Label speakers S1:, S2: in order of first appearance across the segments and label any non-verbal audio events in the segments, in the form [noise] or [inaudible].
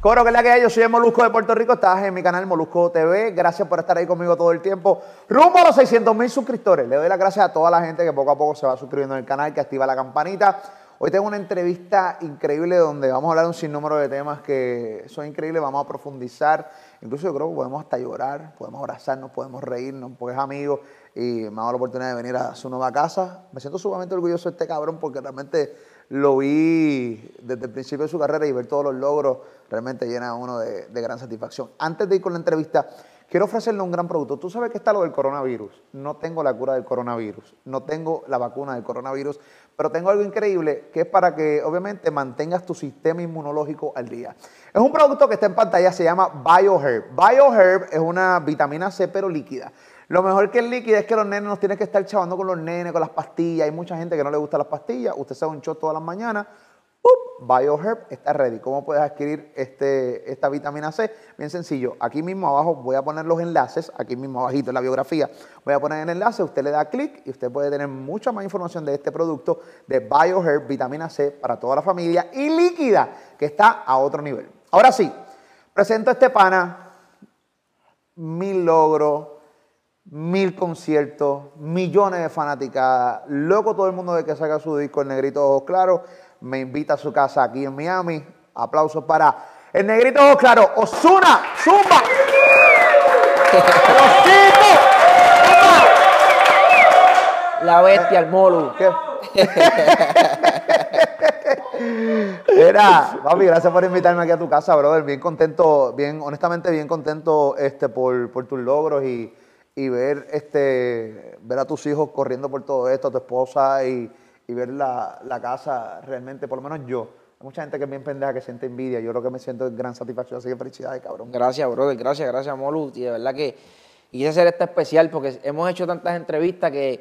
S1: Coro, que es la que hay, yo soy el Molusco de Puerto Rico, estás en mi canal Molusco TV, gracias por estar ahí conmigo todo el tiempo. Rumbo a los 600 mil suscriptores, le doy las gracias a toda la gente que poco a poco se va suscribiendo en el canal, que activa la campanita. Hoy tengo una entrevista increíble donde vamos a hablar de un sinnúmero de temas que son increíbles, vamos a profundizar, incluso yo creo que podemos hasta llorar, podemos abrazarnos, podemos reírnos, porque es amigo y me ha dado la oportunidad de venir a su nueva casa. Me siento sumamente orgulloso de este cabrón porque realmente lo vi desde el principio de su carrera y ver todos los logros realmente llena a uno de, gran satisfacción. Antes de ir con la entrevista, quiero ofrecerle un gran producto. Tú sabes que está lo del coronavirus. No tengo la cura del coronavirus, no tengo la vacuna del coronavirus, pero tengo algo increíble que es para que obviamente mantengas tu sistema inmunológico al día. Es un producto que está en pantalla, se llama BioHerb. BioHerb es una vitamina C pero líquida. Lo mejor que el líquido es que los nenes nos tienen que estar chavando con los nenes, con las pastillas. Hay mucha gente que no le gusta las pastillas. Usted se da un shot todas las mañanas. BioHerb está ready. ¿Cómo puedes adquirir este, esta vitamina C? Bien sencillo. Aquí mismo abajo voy a poner los enlaces. Aquí mismo abajito en la biografía voy a poner el enlace. Usted le da clic y usted puede tener mucha más información de este producto de BioHerb vitamina C para toda la familia y líquida que está a otro nivel. Ahora sí, presento a este pana. Mil logros mil conciertos, millones de fanaticadas, loco todo el mundo de que saca su disco El Negrito Ojos Claros, me invita a su casa aquí en Miami. Aplausos para El Negrito Ojos Claros, Osuna, Zumba.
S2: La bestia, el molu.
S1: Mira, papi, gracias por invitarme aquí a tu casa, brother. Bien contento, bien, honestamente, bien contento este, por, por tus logros y, y ver, este, ver a tus hijos corriendo por todo esto, a tu esposa y, ver la, casa realmente, por lo menos yo. Hay mucha gente que es bien pendeja, que siente envidia. Yo creo que me siento gran satisfacción. Así que felicidades, cabrón.
S2: Gracias, brother. Gracias, gracias, Molu. Y de verdad que quise hacer esta especial porque hemos hecho tantas entrevistas que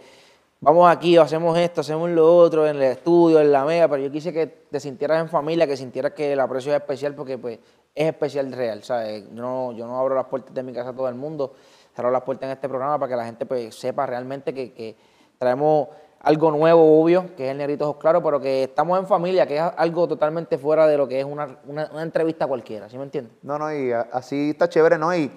S2: vamos aquí, hacemos esto, hacemos lo otro, en el estudio, en la mega, pero yo quise que te sintieras en familia, que sintieras que el aprecio es especial porque pues es especial real, ¿sabes? No, yo no abro las puertas de mi casa a todo el mundo cerrar las puertas en este programa para que la gente pues, sepa realmente que, traemos algo nuevo, obvio, que es el Negrito Ojos Claro, pero que estamos en familia, que es algo totalmente fuera de lo que es una, una entrevista cualquiera, ¿sí me entiendes?
S1: No, no, y así está chévere, ¿no? Y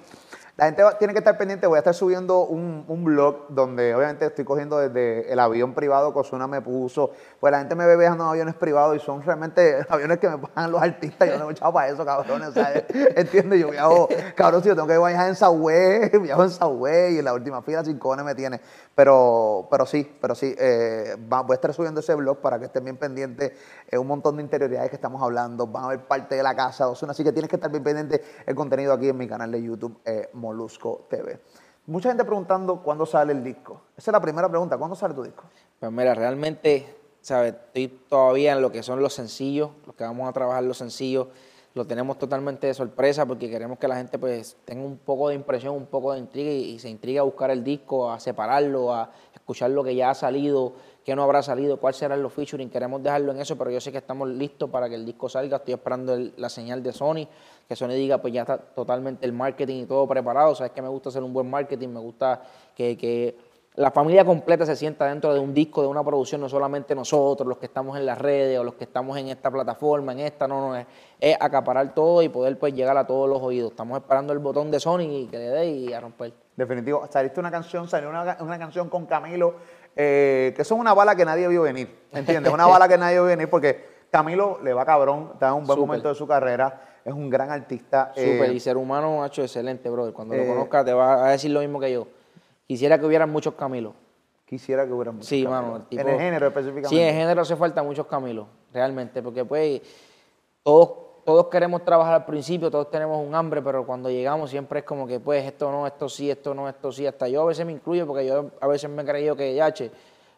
S1: la gente tiene que estar pendiente, voy a estar subiendo un, un, blog donde obviamente estoy cogiendo desde el avión privado que Osuna me puso. Pues la gente me ve viajando en aviones privados y son realmente [laughs] aviones que me pagan los artistas. Yo no he echado para eso, cabrones. [laughs] ¿Entiendes? Yo viajo, cabrón, si yo tengo que viajar en Subway, [laughs] viajo en Subway y en la última fila sin cojones me tiene. Pero, pero sí, pero sí, eh, voy a estar subiendo ese blog para que estén bien pendientes. Es un montón de interioridades que estamos hablando. Van a ver parte de la casa de Osuna, así que tienes que estar bien pendiente el contenido aquí en mi canal de YouTube. Eh, Molusco TV. Mucha gente preguntando cuándo sale el disco. Esa es la primera pregunta, ¿cuándo sale tu disco?
S2: Pues mira, realmente, ¿sabes? Estoy todavía en lo que son los sencillos, los que vamos a trabajar los sencillos. Lo tenemos totalmente de sorpresa porque queremos que la gente pues tenga un poco de impresión, un poco de intriga y, se intriga a buscar el disco, a separarlo, a escuchar lo que ya ha salido, qué no habrá salido, cuál serán los featuring. Queremos dejarlo en eso, pero yo sé que estamos listos para que el disco salga. Estoy esperando la señal de Sony que Sony diga, pues ya está totalmente el marketing y todo preparado. Sabes que me gusta hacer un buen marketing, me gusta que, la familia completa se sienta dentro de un disco, de una producción, no solamente nosotros, los que estamos en las redes o los que estamos en esta plataforma, en esta, no, no, es, es acaparar todo y poder pues llegar a todos los oídos. Estamos esperando el botón de Sony y que le dé y a romper.
S1: Definitivo. Saliste una canción, salió una, una canción con Camilo, eh, que son una bala que nadie vio venir, ¿entiendes? Una bala que nadie vio venir porque Camilo le va cabrón, está en un buen momento de su carrera es un gran artista.
S2: Súper, eh, y ser humano, hecho excelente, brother. Cuando lo eh, conozcas te va a decir lo mismo que yo. Quisiera que hubieran muchos Camilos.
S1: Quisiera que hubieran
S2: muchos Sí, mano.
S1: en el género específicamente.
S2: Sí, en el género hace falta muchos Camilos, realmente, porque pues todos, todos queremos trabajar al principio, todos tenemos un hambre, pero cuando llegamos siempre es como que pues esto no, esto sí, esto no, esto sí. Hasta yo a veces me incluyo porque yo a veces me he creído que, ya, che,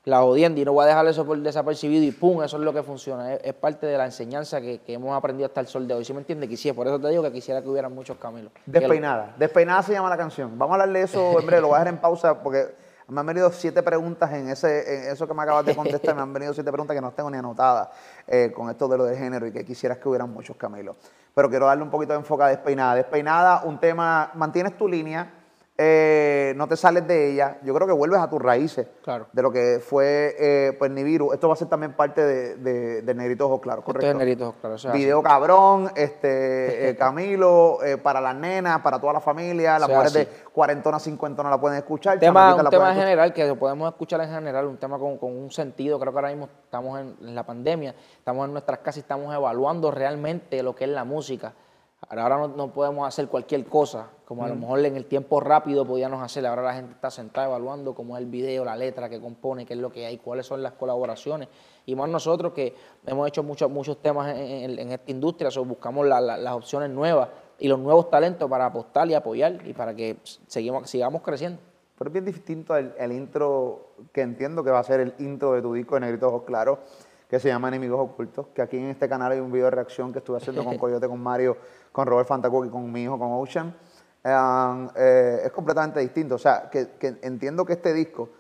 S2: la odiando y no voy a dejar eso por desapercibido y pum, eso es lo que funciona. Es, parte de la enseñanza que, hemos aprendido hasta el sol de hoy. ¿Sí me entiendes? Quisiera, por eso te digo que quisiera que hubieran muchos caminos.
S1: Despeinada. Despeinada se llama la canción. Vamos a hablar de eso [laughs] en breve, lo voy a dejar en pausa porque me han venido siete preguntas en, ese, en eso que me acabas de contestar. me han venido siete preguntas que no tengo ni anotadas eh, con esto de lo de género y que quisieras que hubieran muchos Camilos. Pero quiero darle un poquito de enfoque a Despeinada. Despeinada, un tema, mantienes tu línea eh, no te sales de ella, yo creo que vuelves a tus raíces
S2: Claro.
S1: de lo que fue eh, pues Nibiru. Esto va a ser también parte de, de, de Negrito Ojos Claros, correcto.
S2: Esto es Negrito, claro. o sea,
S1: Video cabrón, este, eh, [laughs] Camilo, eh, para las nenas, para toda la familia, las
S2: sea,
S1: mujeres de cuarentona, cincuentona la pueden escuchar.
S2: tema, un
S1: la
S2: tema en
S1: escuchar.
S2: general que lo podemos escuchar en general, un tema con, con un sentido. Creo que ahora mismo estamos en, en la pandemia, estamos en nuestras casas y estamos evaluando realmente lo que es la música. Ahora, no, no podemos hacer cualquier cosa, como a lo mejor en el tiempo rápido podíamos hacer. Ahora la gente está sentada evaluando cómo es el video, la letra que compone, qué es lo que hay, cuáles son las colaboraciones. Y más nosotros que hemos hecho muchos muchos temas en, en- en esta industria, so, buscamos la- la- las opciones nuevas y los nuevos talentos para apostar y apoyar y para que seguimos, sigamos creciendo.
S1: Pero es bien distinto el, el intro que entiendo que va a ser el intro de tu disco de Negrito Ojos Claros, que se llama Enemigos Ocultos, que aquí en este canal hay un video de reacción que estuve haciendo con [laughs] Coyote, con Mario, con Robert Fantacook y con mi hijo, con Ocean. Um, eh, es completamente distinto. O sea, que, que entiendo que este disco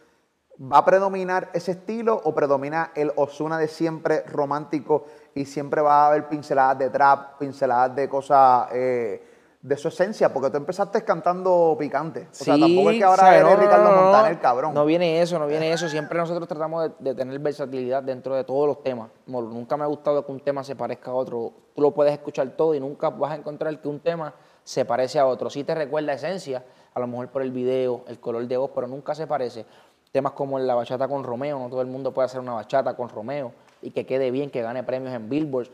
S1: va a predominar ese estilo o predomina el Osuna de siempre romántico y siempre va a haber pinceladas de trap, pinceladas de cosas eh, de su esencia, porque tú empezaste cantando picante. O sea, tampoco es que ahora
S2: ¿sabes?
S1: eres
S2: No,
S1: Ricardo
S2: no,
S1: Montaner, cabrón.
S2: No viene eso, no viene eso. Siempre nosotros tratamos de, de tener versatilidad dentro de todos los temas. Como nunca me ha gustado que un tema se parezca a otro. Tú lo puedes escuchar todo y nunca vas a encontrar que un tema se parece a otro. Sí te recuerda esencia, a lo mejor por el video, el color de voz, pero nunca se parece. Temas como la bachata con Romeo, no todo el mundo puede hacer una bachata con Romeo y que quede bien, que gane premios en Billboard,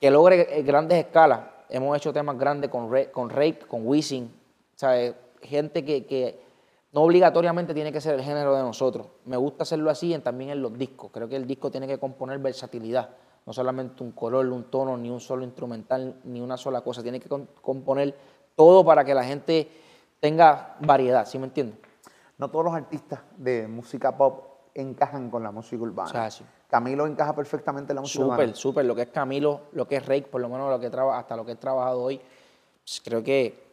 S2: que logre eh, grandes escalas. Hemos hecho temas grandes con, Ra- con Rake, con Wisin, ¿sabes? Gente que, que no obligatoriamente tiene que ser el género de nosotros. Me gusta hacerlo así y también en los discos. Creo que el disco tiene que componer versatilidad. No solamente un color, un tono, ni un solo instrumental, ni una sola cosa. Tiene que componer todo para que la gente tenga variedad, ¿sí me entiendes?
S1: No todos los artistas de música pop encajan con la música urbana.
S2: O sea, sí.
S1: Camilo encaja perfectamente en la música
S2: Súper,
S1: urbana.
S2: súper. Lo que es Camilo, lo que es Rake, por lo menos lo que traba, hasta lo que he trabajado hoy, pues, creo que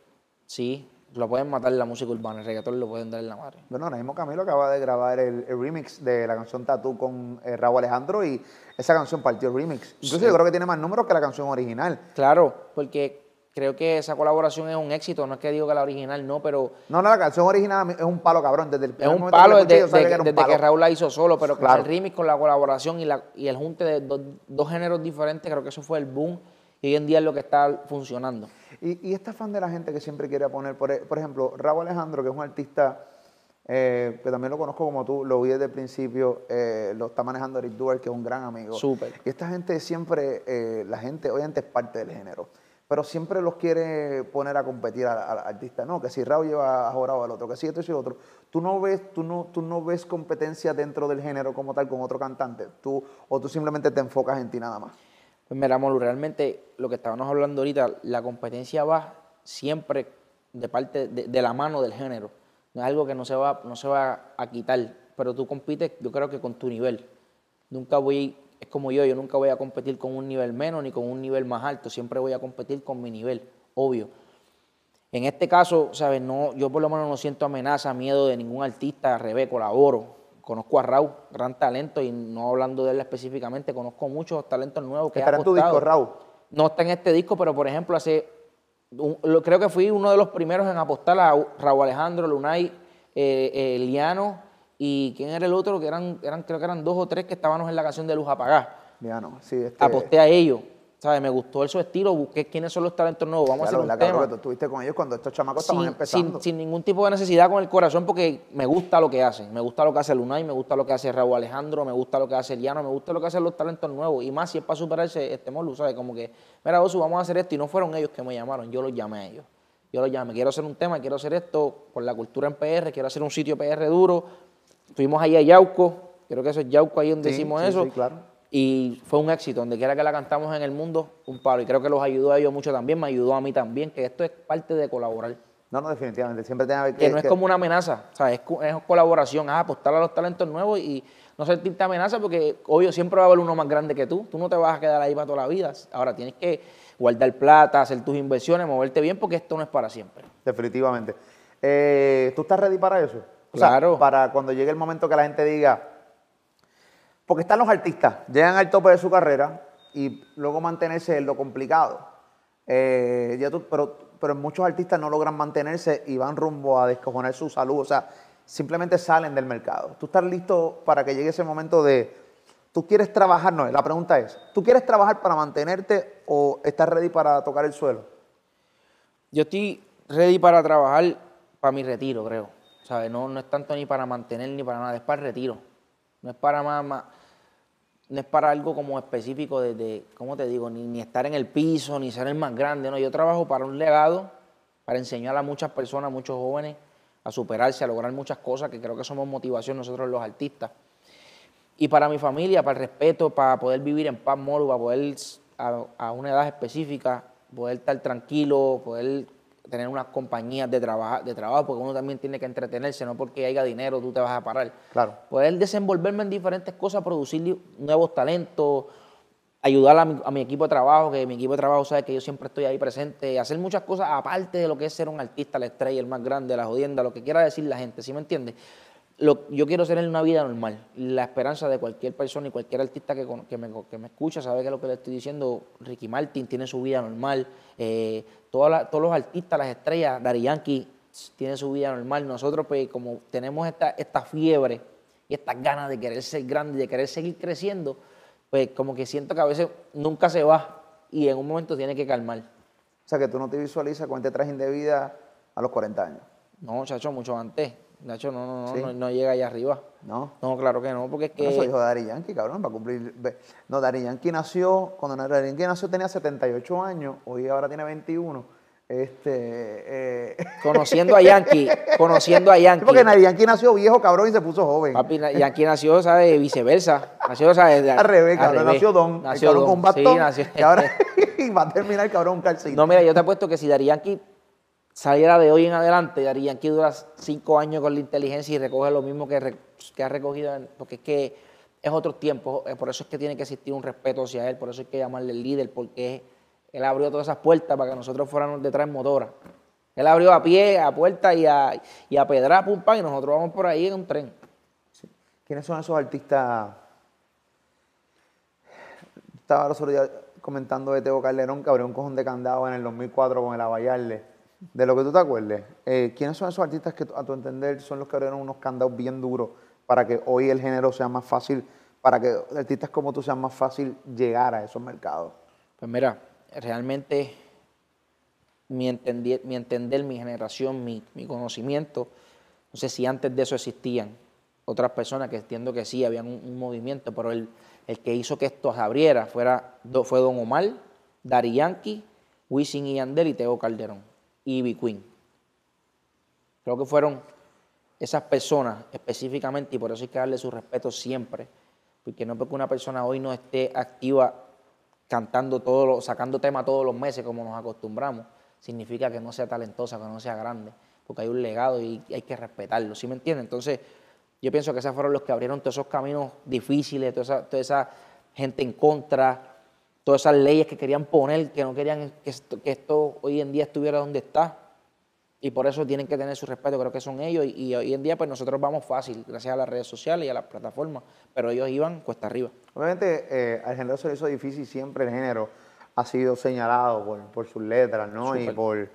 S2: sí, lo pueden matar en la música urbana, el reggaetón lo pueden dar en la madre.
S1: Bueno, ahora mismo Camilo acaba de grabar el, el remix de la canción Tattoo con eh, Raúl Alejandro y esa canción partió el remix. Incluso yo creo que tiene más números que la canción original.
S2: Claro, porque creo que esa colaboración es un éxito, no es que digo que la original no, pero
S1: No, no, la canción original es un palo cabrón. Desde el
S2: es
S1: primer
S2: un
S1: momento
S2: palo
S1: que la escuché,
S2: desde, de-
S1: que un.
S2: Raúl la hizo solo, pero
S1: Claro.
S2: el remix, con la colaboración y, la, y el junte de dos, dos géneros diferentes, creo que eso fue el boom y hoy en día es lo que está funcionando.
S1: Y, y este fan de la gente que siempre quiere poner, por, por ejemplo, Raúl Alejandro, que es un artista eh, que también lo conozco como tú, lo vi desde el principio, eh, lo está manejando Eric Duer, que es un gran amigo.
S2: Súper.
S1: Y esta gente siempre, eh, la gente obviamente es parte del género, pero siempre los quiere poner a competir al, artista. No, que si Raúl lleva a Jorado al otro, que si esto y si otro. Tú no ves, tú no, tú no ves competencia dentro del género como tal con otro cantante, tú, o tú simplemente te enfocas en ti nada más.
S2: Pues mira, Molu, realmente lo que estábamos hablando ahorita, la competencia va siempre de parte de, de la mano del género. No es algo que no se va, no se va a quitar, pero tú compites, yo creo que con tu nivel. Nunca voy, es como yo, yo nunca voy a competir con un nivel menos ni con un nivel más alto, siempre voy a competir con mi nivel, obvio. En este caso, ¿sabes? No, yo por lo menos no siento amenaza, miedo de ningún artista, al revés, colaboro. Conozco a Raúl, gran talento, y no hablando de él específicamente, conozco muchos talentos nuevos que
S1: Estará en tu disco. Raúl.
S2: No está en este disco, pero por ejemplo, hace un- lo- creo que fui uno de los primeros en apostar a Raúl Alejandro, Lunay, eh, eh, Liano y quién era el otro, que eran, eran, creo que eran dos o tres que estábamos en la canción de Luz Apagá.
S1: Ya no, sí, este,
S2: Aposté a ellos, ¿sabes? Me gustó su estilo, busqué quiénes son los talentos nuevos, vamos
S1: claro,
S2: a hacer un tema.
S1: que tú estuviste con ellos cuando estos chamacos estaban
S2: Sin,
S1: empezando.
S2: sin- sin ningún tipo de necesidad con el corazón porque me gusta lo que hacen. Me gusta lo que hace Lunay, me gusta lo que hace Raúl Alejandro, me gusta lo que hace Liano, me gusta lo que hacen los talentos nuevos. Y más si es para superarse este Molu, ¿sabes? Como que, mira, Osu, vamos a hacer esto. Y no fueron ellos que me llamaron, yo los llamé a ellos. Yo los llamé, quiero hacer un tema, quiero hacer esto por la cultura en PR, quiero hacer un sitio PR duro. Fuimos ahí a Yauco, creo que eso es Yauco ahí donde
S1: Sí,
S2: hicimos
S1: sí,
S2: eso.
S1: sí, claro.
S2: Y fue un éxito, donde quiera que la cantamos en el mundo, un palo. Y creo que los ayudó a ellos mucho también, me ayudó a mí también, que esto es parte de colaborar.
S1: No, no, definitivamente. Siempre tiene que
S2: Que no es como una amenaza, o sea, es, es colaboración, ah, apostar a los talentos nuevos y no sentirte amenaza porque, obvio, siempre va a haber uno más grande que tú. Tú no te vas a quedar ahí para toda la vida. Ahora tienes que guardar plata, hacer tus inversiones, moverte bien porque esto no es para siempre.
S1: Definitivamente. Eh, ¿Tú estás ready para eso? O sea, para cuando llegue el momento que la gente diga. Porque están los artistas, llegan al tope de su carrera y luego mantenerse es lo complicado. Eh, ya tú, pero pero muchos artistas no logran mantenerse y van rumbo a descojonar su salud. O sea, simplemente salen del mercado. ¿Tú estás listo para que llegue ese momento de, tú quieres trabajar? No, la pregunta es, ¿tú quieres trabajar para mantenerte o estás ready para tocar el suelo?
S2: Yo estoy ready para trabajar para mi retiro, creo. No, es tanto ni para mantener ni para nada, es para el retiro. No es para más, no es para algo como específico de, ¿cómo te digo? Ni, estar en el piso, ni ser el más grande. No, yo trabajo para un legado, para enseñar a muchas personas, a muchos jóvenes, a superarse, a lograr muchas cosas, que creo que somos motivación nosotros los artistas. Y para mi familia, para el respeto, para poder vivir en paz, moro, para poder a, una edad específica, poder estar tranquilo, poder tener unas compañías de, trabajo, de trabajo, porque uno también tiene que entretenerse, no porque haya dinero tú te vas a parar.
S1: Claro.
S2: Poder desenvolverme en diferentes cosas, producir nuevos talentos, ayudar a mi, equipo de trabajo, que mi equipo de trabajo sabe que yo siempre estoy ahí presente, hacer muchas cosas aparte de lo que es ser un artista, la estrella, el más grande, la jodienda, lo que quiera decir la gente, ¿sí me entiendes? Yo quiero tener una vida normal. La esperanza de cualquier persona y cualquier artista que, que, me, que me, escucha sabe que lo que le estoy diciendo, Ricky Martin tiene su vida normal, eh, todos los artistas, las estrellas, Dari Yankee tiene su vida normal. Nosotros, pues, como tenemos esta, esta fiebre y estas ganas de querer ser grande y de querer seguir creciendo, pues como que siento que a veces nunca se va y en un momento tiene que calmar.
S1: O sea, que tú no te visualizas con este traje de vida a los 40 años.
S2: No, chacho, mucho antes. Nacho, no, no, no, no, llega allá arriba.
S1: No.
S2: No, claro que no, porque es que.
S1: No, soy hijo de Dari Yankee, cabrón, para cumplir. No, Dari Yankee nació, cuando Dari Yankee nació tenía 78 años, hoy ahora tiene 21. Este,
S2: eh. Conociendo a Yankee, [laughs] conociendo a Yankee.
S1: porque Yankee nació viejo, cabrón, y se puso joven.
S2: Papi, Yankee nació, ¿sabes? Viceversa. Nació, ¿sabes?
S1: Al revés, cabrón. Nació Don. Nació Don. con bastón. Sí, nació. Y ahora [laughs] va a terminar, cabrón, un calcito.
S2: No, mira, yo te apuesto que si Dari Yankee saliera de hoy en adelante, Yankee dura cinco años con la inteligencia y recoge lo mismo que, ha recogido, porque es que es otro tiempo. Eh, por eso es que tiene que existir un respeto hacia él, por eso hay que llamarle el líder, porque él abrió todas esas puertas para que nosotros fuéramos detrás motora. Él abrió a pie, a puerta y a, y a pedra, pum, y nosotros vamos por ahí en un tren.
S1: ¿Quiénes son esos artistas? Estaba los comentando de Teo Calderón que abrió un cojón de candado en el 2004 con el Abayarle. De lo que tú te acuerdes, eh, ¿quiénes son esos artistas que a tu entender son los que abrieron unos candados bien duros para que hoy el género sea más fácil, para que artistas como tú sean más fácil llegar a esos mercados?
S2: Pues mira, realmente mi entender, mi, mi generación, mi, conocimiento, no sé si antes de eso existían otras personas que entiendo que sí, habían un, movimiento, pero el, que hizo que esto se abriera fuera, fue Don Omar, Dari Yankee, Wisin y Yandel y Teo Calderón y Ivy Queen. Creo que fueron esas personas específicamente y por eso hay que darle su respeto siempre, porque no porque una persona hoy no esté activa cantando todos sacando temas todos los meses como nos acostumbramos, significa que no sea talentosa, que no sea grande, porque hay un legado y hay que respetarlo, ¿sí me entiende? Entonces, yo pienso que esos fueron los que abrieron todos esos caminos difíciles, toda esa, gente en contra, todas esas leyes que querían poner, que no querían que esto hoy en día estuviera donde está y por eso tienen que tener su respeto, creo que son ellos, y, hoy en día pues nosotros vamos fácil, gracias a las redes sociales y a las plataformas, pero ellos iban cuesta arriba.
S1: Obviamente eh, al género se le hizo difícil, siempre el género ha sido señalado por, sus letras, ¿no? Y por,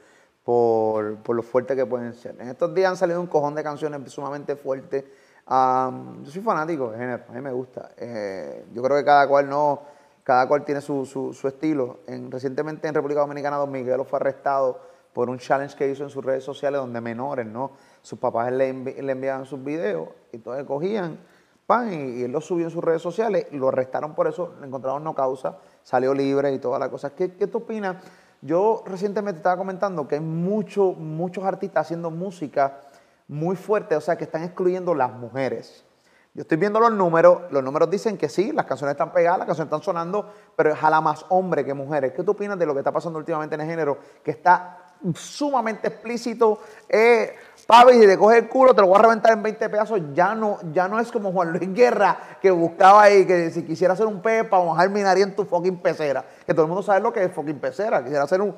S1: por, lo fuerte que pueden ser. En estos días han salido un cojón de canciones sumamente fuertes. yo soy fanático del género, a mí me gusta. Eh, yo creo que cada cual no, cada cual tiene su, su, estilo. En, recientemente en República Dominicana Don Miguelo fue arrestado por un challenge que hizo en sus redes sociales donde menores, ¿no? Sus papás le, enviaban sus videos y entonces cogían pan y, él lo subió en sus redes sociales lo arrestaron por eso, le encontraron no causa, salió libre y todas las cosas. ¿Qué, qué tú opinas? Yo recientemente estaba comentando que hay mucho, muchos artistas haciendo música muy fuerte, o sea, que están excluyendo las mujeres. Yo estoy viendo los números, los números dicen que sí, las canciones están pegadas, las canciones están sonando, pero jala más hombre que mujeres. ¿Qué tú opinas de lo que está pasando últimamente en el género? Que está sumamente explícito. Eh, Papi, si te coge el culo, te lo voy a reventar en 20 pedazos. Ya no, ya no es como Juan Luis Guerra, que buscaba ahí, que si quisiera hacer un pez para mojar mi nariz en tu fucking pecera. Que todo el mundo sabe lo que es fucking pecera. Quisiera hacer un.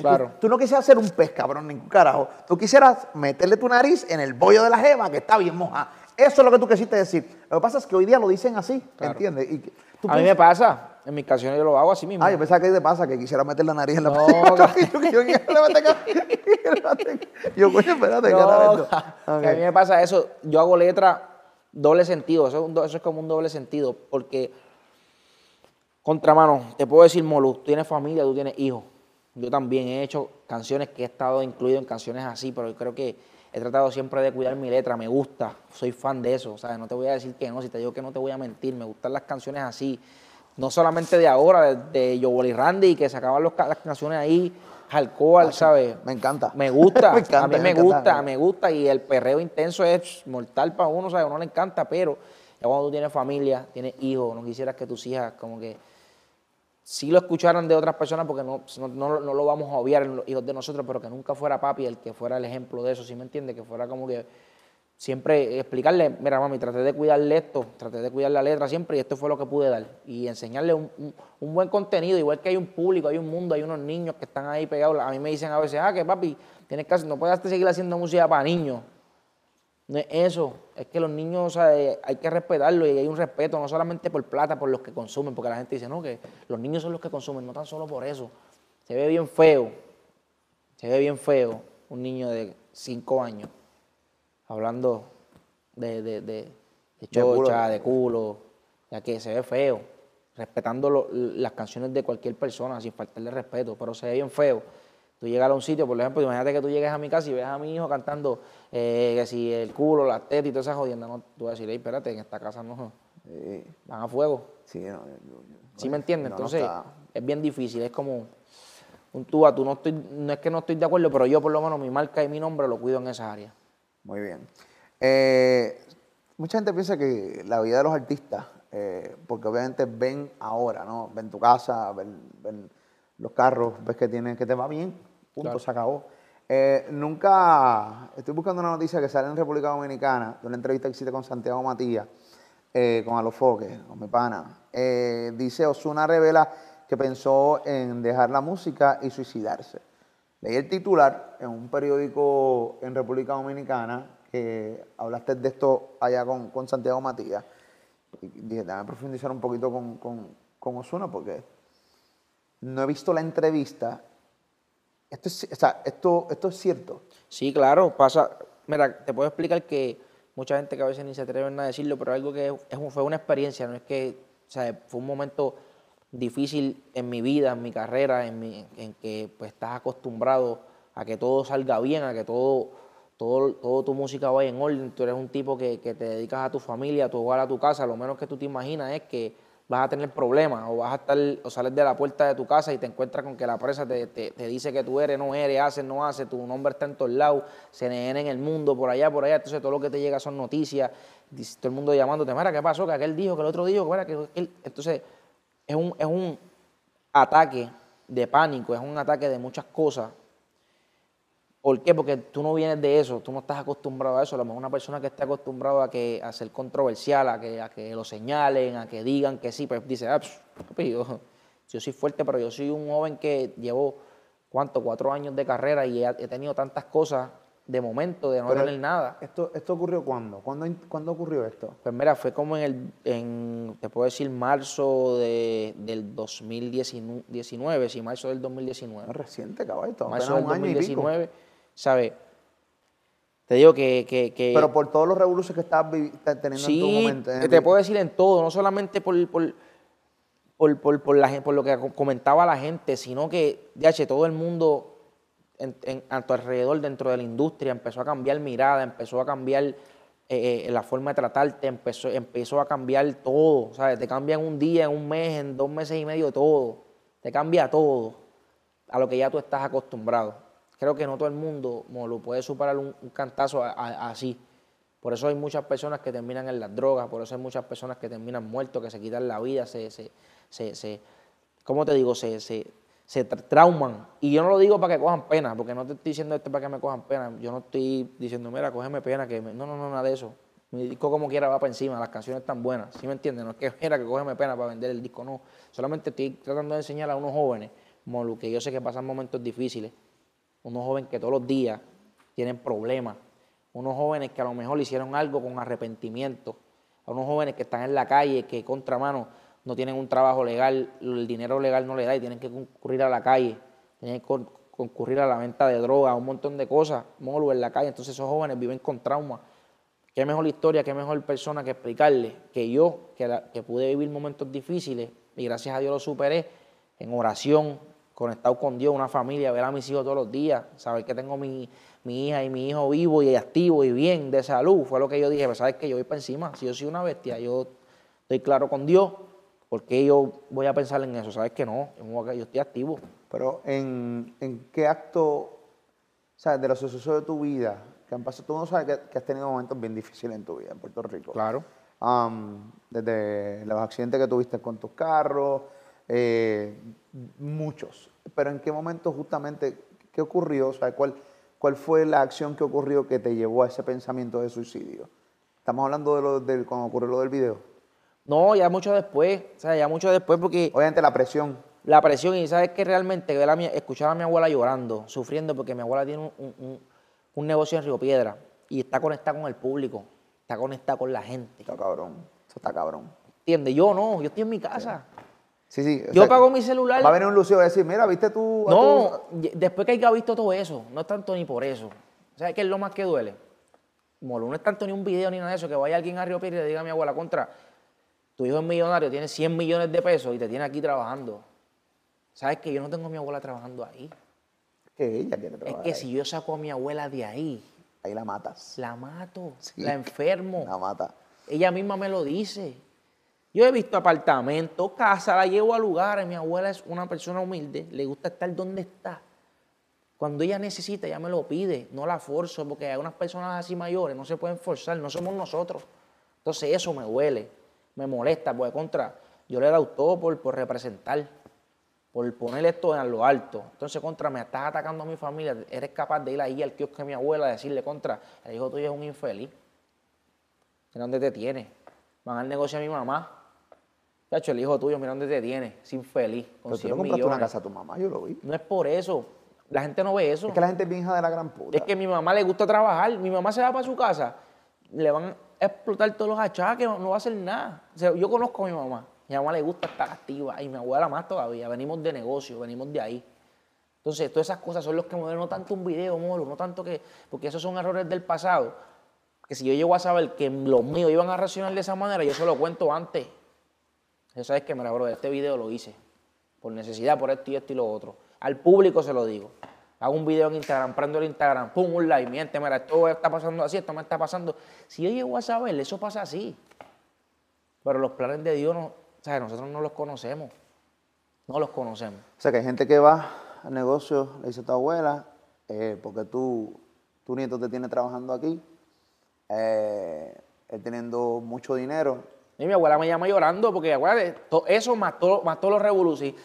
S1: claro. tú, no quisieras hacer un pez, cabrón, ningún carajo. Tú quisieras meterle tu nariz en el bollo de la jeva, que está bien moja. Eso es lo que tú quisiste decir. Lo que pasa es que hoy día lo dicen así, ¿entiendes? Y
S2: tú a mí me pasa. En mis canciones yo lo hago así mismo.
S1: Ah, yo pensaba que te pasa, que quisiera meter la nariz en la
S2: no,
S1: yo, yo, coño, espérate, no,
S2: A mí me pasa eso. Yo hago letra doble sentido. Eso es, eso es como un doble sentido. Porque, contramano, te puedo decir, Molu, tú tienes familia, tú tienes hijos. Yo también he hecho canciones que he estado incluido en canciones así, pero yo creo que he tratado siempre de cuidar mi letra, me gusta, soy fan de eso, ¿sabes? No te voy a decir que no, si te digo que no te voy a mentir, me gustan las canciones así, no solamente de ahora, de, de Joel y Randy, que sacaban los, las canciones ahí, alcohol, ¿sabes?
S1: Me encanta.
S2: Me gusta, [laughs] a mí me, gusta, me gusta, y el perreo intenso es mortal para uno, ¿sabes? A uno le encanta, pero ya cuando tú tienes familia, tienes hijos, no quisieras que tus hijas como que si lo escucharan de otras personas, porque no, no, lo vamos a obviar en los hijos de nosotros, pero que nunca fuera papi el que fuera el ejemplo de eso, ¿sí me entiende? Que fuera como que siempre explicarle, mira mami, traté de cuidarle esto, traté de cuidar la letra siempre y esto fue lo que pude dar. Y enseñarle un, buen contenido, igual que hay un público, hay un mundo, hay unos niños que están ahí pegados. A mí me dicen a veces, ah, que papi, tienes que, no puedes seguir haciendo música para niños. No es eso, es que los niños hay que respetarlos y hay un respeto, no solamente por plata, por los que consumen, porque la gente dice, no, que los niños son los que consumen, no tan solo por eso. Se ve bien feo, se ve bien feo un niño de 5 años hablando de, de, de, chocha, de culo, ya que se ve feo, respetando las canciones de cualquier persona sin faltarle respeto, pero se ve bien feo Tú llegas a un sitio, por ejemplo, imagínate que tú llegues a mi casa y ves a mi hijo cantando eh, que si el culo, la teta y toda esa jodienda, no, tú vas a decir, hey, espérate, en esta casa no, van a fuego. Sí, no, ¿Sí me entiendes? Entonces, es bien difícil, es como un tú a tú. No, estoy, no es que no estoy de acuerdo, pero yo por lo menos mi marca y mi nombre lo cuido en esa área.
S1: Muy bien. Eh, mucha gente piensa que la vida de los artistas, eh, porque obviamente ven ahora, ¿no? Ven tu casa, ven, ven los carros, ves que, tienen, que te va bien, Punto, se acabó. Eh, nunca, estoy buscando una noticia que sale en República Dominicana, de una entrevista que hiciste con Santiago Matías, eh, con Alofoque, con mi pana. Eh, dice, Osuna revela que pensó en dejar la música y suicidarse. Leí el titular en un periódico en República Dominicana, que hablaste de esto allá con, con Santiago Matías. Y dije, déjame profundizar un poquito con, con, con Osuna, porque no he visto la entrevista esto es, o sea, esto, esto es cierto.
S2: Sí, claro, pasa. Mira, te puedo explicar que mucha gente que a veces ni se atreven a decirlo, pero algo que fue una experiencia, no es que, o sea, fue un momento difícil en mi vida, en mi carrera, en que pues estás acostumbrado a que todo salga bien, a que todo, todo, todo tu música vaya en orden. Tú eres un tipo que, que te dedicas a tu familia, a tu hogar, a tu casa. Lo menos que tú te imaginas es que vas a tener problemas o vas a estar o sales de la puerta de tu casa y te encuentras con que la presa te, dice que tú eres, no eres, haces, no haces, tu nombre está en todos lados, CNN en el mundo, por allá, por allá, entonces todo lo que te llega son noticias, todo el mundo llamándote, mira, ¿qué pasó? Que aquel dijo, que el otro dijo, que, que entonces es un, es un ataque de pánico, es un ataque de muchas cosas ¿Por qué? Porque tú no vienes de eso, tú no estás acostumbrado a eso. A lo mejor una persona que esté acostumbrado a, que, a ser controversial, a que, a que lo señalen, a que digan que sí, pues dice, ah, yo, soy fuerte, pero yo soy un joven que llevo, ¿cuánto? Cuatro años de carrera y he, tenido tantas cosas de momento, de no tener nada.
S1: ¿Esto, esto ocurrió cuándo? cuándo? ¿Cuándo ocurrió esto?
S2: Pues mira, fue como en el, en, te puedo decir, marzo de, del 2019, sí, marzo del 2019. Es
S1: reciente, caballo.
S2: Marzo del 2019. ¿Sabes? Te digo que, que,
S1: Pero por todos los revoluciones que estás teniendo en tu momento.
S2: Sí, te puedo decir en todo, no solamente por, por, por, por, la, por lo que comentaba la gente, sino que, ya todo el mundo en, a tu alrededor, dentro de la industria, empezó a cambiar mirada, empezó a cambiar eh, eh, la forma de tratarte, empezó, empezó a cambiar todo, ¿sabes? Te cambia en un día, en un mes, en dos meses y medio, todo. Te cambia todo a lo que ya tú estás acostumbrado creo que no todo el mundo lo puede superar un, cantazo así. Por eso hay muchas personas que terminan en las drogas, por eso hay muchas personas que terminan muertos, que se quitan la vida, se, se, se, se ¿cómo te digo? Se, se, se trauman. Y yo no lo digo para que cojan pena, porque no te estoy diciendo esto para que me cojan pena. Yo no estoy diciendo, mira, cógeme pena, que no, no, no, nada de eso. Mi disco como quiera va para encima, las canciones están buenas, ¿sí me entiendes? No es que [laughs] mira que cógeme pena para vender el disco, no. Solamente estoy tratando de enseñar a unos jóvenes, como lo que yo sé que pasan momentos difíciles, unos jóvenes que todos los días tienen problemas, unos jóvenes que a lo mejor hicieron algo con arrepentimiento, a unos jóvenes que están en la calle, que contramano no tienen un trabajo legal, el dinero legal no le da y tienen que concurrir a la calle, tienen que concurrir a la venta de drogas, un montón de cosas, molo en la calle, entonces esos jóvenes viven con trauma. Qué mejor historia, qué mejor persona que explicarle que yo, que, que pude vivir momentos difíciles y gracias a Dios lo superé en oración, conectado con Dios, una familia, ver a mis hijos todos los días, saber que tengo mi, mi hija y mi hijo vivo y activo y bien, de salud, fue lo que yo dije, pero sabes que yo voy para encima, si yo soy una bestia, yo estoy claro con Dios, ¿por qué yo voy a pensar en eso? Sabes que no, yo estoy activo.
S1: Pero en, qué acto, sabes, de los sucesos de tu vida que han pasado, tú no sabes que, has tenido momentos bien difíciles en tu vida en Puerto Rico.
S2: Claro.
S1: desde los accidentes que tuviste con tus carros, eh, muchos. Pero en qué momento justamente, qué ocurrió, o cuál, cuál fue la acción que ocurrió que te llevó a ese pensamiento de suicidio. Estamos hablando de lo del cuando ocurrió lo del video.
S2: No, ya mucho después, o sea, ya mucho después porque...
S1: Obviamente la presión.
S2: La presión, y sabes que realmente ver a mi, escuchar a mi abuela llorando, sufriendo, porque mi abuela tiene un, negocio en Río Piedra y está conectada con el público, está conectada con la gente.
S1: Está cabrón, eso está cabrón.
S2: ¿Entiendes? Yo no, yo estoy en mi casa.
S1: Sí, sí.
S2: Yo pago mi celular.
S1: Va a venir un Lucio a decir, mira, ¿viste tú?
S2: No, después que haya visto todo eso, no es tanto ni por eso. ¿Sabes qué es lo más que duele? Molo, no es tanto ni un video ni nada de eso, que vaya alguien a Río Piedra y le diga a mi abuela, contra, tu hijo es millonario, tiene 100 millones de pesos y te tiene aquí trabajando. ¿Sabes que yo no tengo a mi abuela trabajando ahí?
S1: Que ella quiere trabajar.
S2: Es que si yo saco a mi abuela de ahí.
S1: Ahí la matas.
S2: La mato. La enfermo.
S1: La mata.
S2: Ella misma me lo dice. Yo he visto apartamentos, casa, la llevo a lugares. Mi abuela es una persona humilde, le gusta estar donde está. Cuando ella necesita, ella me lo pide, no la forzo, porque hay unas personas así mayores, no se pueden forzar, no somos nosotros. Entonces eso me duele me molesta, porque contra, yo le he dado todo por, representar, por poner esto en lo alto. Entonces, contra, me estás atacando a mi familia, eres capaz de ir ahí al kiosco de mi abuela y decirle, contra, el hijo tuyo es un infeliz. Mira dónde te tiene. Van al negocio a mi mamá. Chacho, el hijo tuyo, mira dónde te tiene, sin feliz,
S1: con Pero tú no compraste una casa a tu mamá, yo lo vi.
S2: No es por eso. La gente no ve eso.
S1: Es que la gente es hija de la gran puta.
S2: Es que a mi mamá le gusta trabajar. Mi mamá se va para su casa, le van explotar todos los achaques, no va a hacer nada. yo conozco a mi mamá, mi mamá le gusta estar activa y mi abuela más todavía. Venimos de negocio, venimos de ahí. Entonces, todas esas cosas son los que mueven, no tanto un video, molo, no tanto que, porque esos son errores del pasado. Que si yo llego a saber que los míos iban a reaccionar de esa manera, yo se lo cuento antes. Yo sabes que, mira, bro, este video lo hice por necesidad, por esto y esto y lo otro. Al público se lo digo hago un video en Instagram, prendo el Instagram, pum, un like, miente, mira, esto está pasando así, esto me está pasando. Si yo llego a saber, eso pasa así. Pero los planes de Dios, no, ¿sabes? nosotros no los conocemos. No los conocemos.
S1: O sea, que hay gente que va al negocio, le dice a tu abuela, eh, porque tú, tu nieto te tiene trabajando aquí, eh, él teniendo mucho dinero,
S2: y mi abuela me llama llorando porque acuérdate, eso más todo, más todos los revoluciones.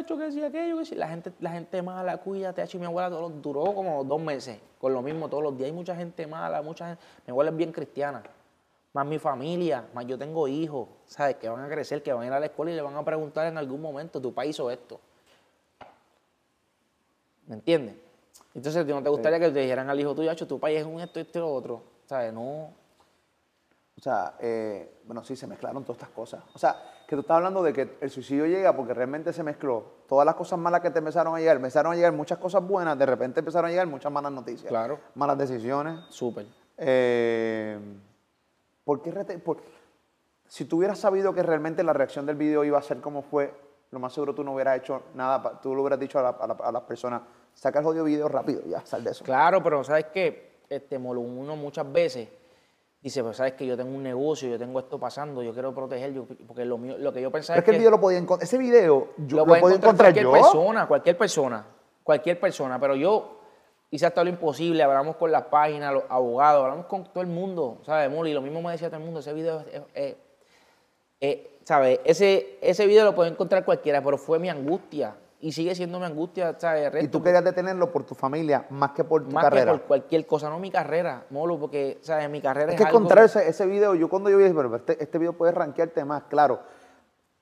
S2: hecho que sí, aquello, que sí. La gente, la gente mala, cuídate, hecho, mi abuela duró como dos meses con lo mismo todos los días. Hay mucha gente mala, mucha gente. Mi abuela es bien cristiana. Más mi familia, más yo tengo hijos, ¿sabes? Que van a crecer, que van a ir a la escuela y le van a preguntar en algún momento, ¿tu país hizo esto? ¿Me entiendes? Entonces, ¿no te gustaría que te dijeran al hijo tuyo, tu país es un esto, esto y lo otro? ¿Sabes? No,
S1: o sea, eh, bueno, sí, se mezclaron todas estas cosas. O sea, que tú estás hablando de que el suicidio llega porque realmente se mezcló. Todas las cosas malas que te empezaron a llegar, empezaron a llegar muchas cosas buenas, de repente empezaron a llegar muchas malas noticias.
S2: Claro.
S1: Malas decisiones.
S2: Súper.
S1: Eh, ¿Por qué? si tú hubieras sabido que realmente la reacción del video iba a ser como fue, lo más seguro tú no hubieras hecho nada, tú lo hubieras dicho a, las personas, saca el jodido video rápido, ya, sal de eso.
S2: Claro, pero ¿sabes qué? Este, uno muchas veces dice, pues sabes que yo tengo un negocio, yo tengo esto pasando, yo quiero proteger, porque lo, mío, lo que yo pensaba
S1: es, que, el video lo podía encontrar, ese video
S2: yo lo, podía encontrar, cualquier persona, cualquier persona, cualquier persona, pero yo hice hasta lo imposible, hablamos con las páginas, los abogados, hablamos con todo el mundo, ¿sabes, Moli? Lo mismo me decía todo el mundo, ese video es, ¿sabes? Ese, ese video lo puede encontrar cualquiera, pero fue mi angustia, y sigue siendo mi angustia, ¿sabes?
S1: y tú querías detenerlo por tu familia, más que por tu carrera. Más que por
S2: cualquier cosa, no mi carrera, Molo, porque, ¿sabes? Mi carrera
S1: es, es que contra ese, ese, video, yo cuando yo vi, pero este, este video puede rankearte más, claro.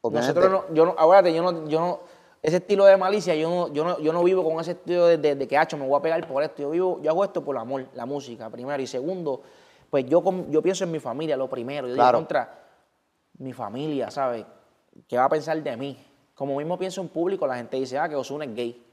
S2: Nosotros no, yo no, acuérdate, yo no, yo no, ese estilo de malicia, yo no, yo no, yo no vivo con ese estilo de, de- de que, hacho, me voy a pegar por esto. Yo vivo, yo hago esto por el amor, la música, primero. Y segundo, pues yo, con- yo pienso en mi familia, lo primero. Yo
S1: Claro.
S2: digo contra mi familia, ¿sabes? ¿Qué va a pensar de mí? Como mismo pienso en público, la gente dice, ah, que Ozuna es gay.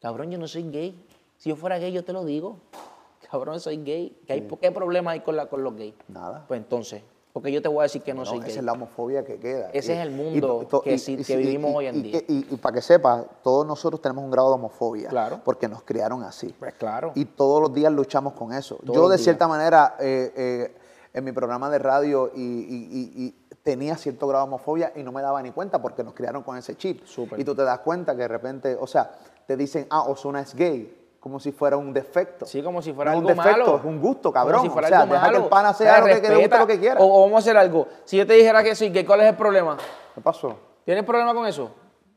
S2: Cabrón, yo no soy gay. Si yo fuera gay, yo te lo digo. [laughs] Cabrón, soy gay. ¿Qué, hay, ¿qué problema hay con, la, con los gays?
S1: Nada.
S2: Pues entonces, porque yo te voy a decir que no
S1: No,
S2: soy
S1: esa
S2: gay.
S1: es la homofobia que queda.
S2: Ese
S1: Y-
S2: es el mundo que vivimos hoy en día.
S1: Y, para que sepas, todos nosotros tenemos un grado de homofobia.
S2: Claro.
S1: Porque nos criaron así.
S2: Pues claro.
S1: Y todos los días luchamos con eso.
S2: Todos
S1: Yo de
S2: días.
S1: cierta manera, eh, eh, en mi programa de radio y tenía cierto grado de homofobia y no me daba ni cuenta porque nos criaron con ese chip.
S2: Súper.
S1: Y tú te das cuenta que de repente, o sea, te dicen, ah, Ozuna es gay, como si fuera un defecto.
S2: Sí, como si fuera
S1: No
S2: algo
S1: un defecto,
S2: malo.
S1: es un gusto,
S2: Como
S1: cabrón.
S2: si fuera
S1: o sea,
S2: algo
S1: deja que
S2: malo.
S1: el pana
S2: O
S1: sea
S2: sea,
S1: lo que, que le guste lo que quiera.
S2: O, o vamos a hacer algo. Si yo te dijera que soy gay, ¿cuál es el problema?
S1: ¿Qué pasó?
S2: ¿Tienes problema con eso?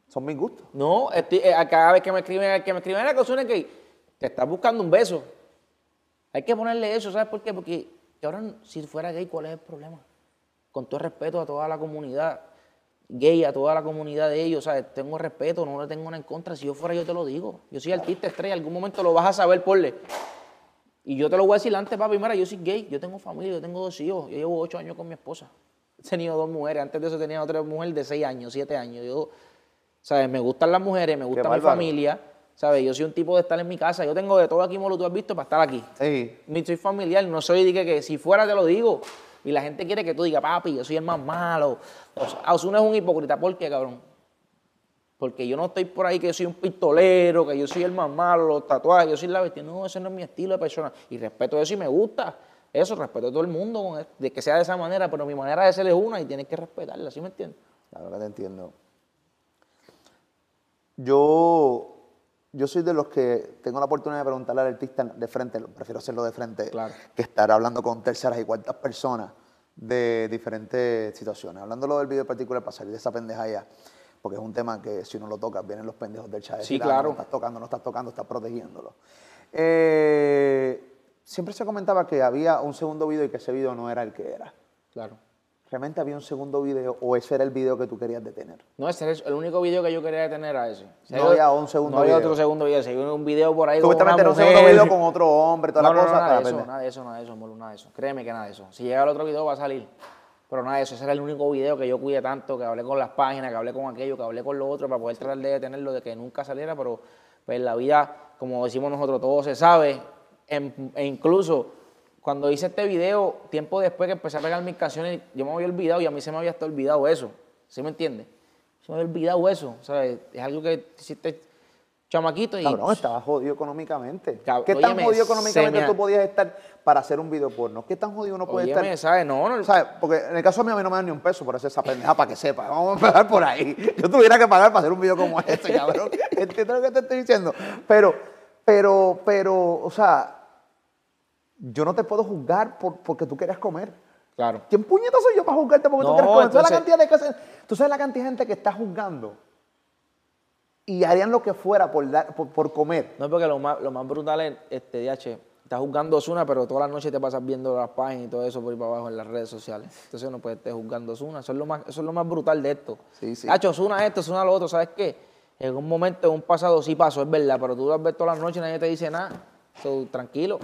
S1: Son mis gustos.
S2: No, estoy- eh, cada vez que me escriben, que me escriben la cosa es que te estás buscando un beso. Hay que ponerle eso, ¿sabes por qué? Porque cabrón, si fuera gay, ¿cuál es el problema? Con todo respeto a toda la comunidad gay, a toda la comunidad de ellos, ¿sabes? Tengo respeto, no le tengo nada en contra. Si yo fuera, yo te lo digo. Yo soy artista estrella, algún momento lo vas a saber, porle. Y yo te lo voy a decir antes, papi, mira, yo soy gay, yo tengo familia, yo tengo dos hijos, yo llevo ocho años con mi esposa. He tenido dos mujeres, antes de eso tenía otra mujer de seis años, siete años. Yo, ¿sabes? Me gustan las mujeres, me gusta mi familia, ¿sabes? Yo soy un tipo de estar en mi casa, yo tengo de todo aquí, Molo, tú has visto, para estar aquí.
S1: Sí.
S2: Ni soy familiar, no soy de que, que si fuera te lo digo. Y la gente quiere que tú digas, papi, yo soy el más malo. O sea, Ozuna es un hipócrita, ¿por qué, cabrón? Porque yo no estoy por ahí que yo soy un pistolero, que yo soy el más malo, los tatuajes, yo soy la bestia. No, ese no es mi estilo de persona. Y respeto eso y me gusta. Eso, respeto a todo el mundo, de que sea de esa manera, pero mi manera de ser es una y tienes que respetarla, ¿sí me entiendes?
S1: Que te entiendo. Yo, yo soy de los que tengo la oportunidad de preguntarle al artista de frente, prefiero hacerlo de frente,
S2: Claro.
S1: que estar hablando con terceras y cuartas personas de diferentes situaciones. Hablándolo del video en particular para salir de esa pendeja ya, porque es un tema que si uno lo toca, vienen los pendejos del chat.
S2: Sí,
S1: ah,
S2: claro.
S1: No estás tocando, no estás tocando, estás protegiéndolo. Eh, siempre se comentaba que había un segundo video y que ese video no era el que era.
S2: Claro.
S1: ¿Realmente había un segundo video o ese era el video que tú querías detener?
S2: No, ese es el único video que yo quería tener era ese. Si
S1: No había un segundo
S2: No había
S1: video.
S2: otro segundo video. Había un video por ahí
S1: Supuestamente era un segundo video con otro hombre, toda
S2: no,
S1: la
S2: no,
S1: cosa.
S2: no, nada
S1: para
S2: de eso, nada de eso, nada de eso, nada de eso. Créeme que nada de eso. Si llega el otro video va a salir. Pero nada de eso. Ese era el único video que yo cuidé tanto, que hablé con las páginas, que hablé con aquello, que hablé con lo otro, para poder tratar de detenerlo, de que nunca saliera. Pero pues la vida, como decimos nosotros, todo se sabe. E incluso cuando hice este video, tiempo después que empecé a pegar mis canciones, yo me había olvidado y a mí se me había hasta olvidado eso. ¿Sí me entiendes? Se me había olvidado eso. ¿sabes? Es algo que hiciste chamaquito y...
S1: Cabrón, estaba jodido económicamente.
S2: Cab-
S1: ¿Qué tan
S2: óyeme,
S1: jodido económicamente
S2: me
S1: tú podías estar para hacer un video porno? ¿Qué tan jodido uno puede
S2: Óyeme,
S1: estar?
S2: ¿sabes? No, no,
S1: ¿Sabes? Porque en el caso mío a mí no me dan ni un peso por hacer esa pendeja para que sepa. Vamos a empezar por ahí. Yo tuviera que pagar para hacer un video como este, cabrón. [laughs] ¿Entiendes lo que te estoy diciendo? Pero, pero, pero, o sea, yo no te puedo juzgar por, porque tú querías comer.
S2: Claro.
S1: ¿Quién puñeta soy yo para juzgarte porque tú quieres comer? ¿Tú sabes, la cantidad de, cosas- tú sabes la cantidad de gente que está juzgando y harían lo que fuera por, dar- por, por comer.
S2: No, porque lo más, lo más brutal es, este, DH, estás jugando Osuna, pero todas las noches te pasas viendo las páginas y todo eso por ir para abajo en las redes sociales. Entonces no puedes estar jugando Osuna. Eso es lo más, eso es lo más brutal de esto.
S1: Sí, sí.
S2: Hacho, Osuna esto, Osuna lo otro, ¿sabes qué? En un momento, en un pasado sí pasó, es verdad, pero tú lo ves todas las noches y nadie te dice nada. So, tranquilo.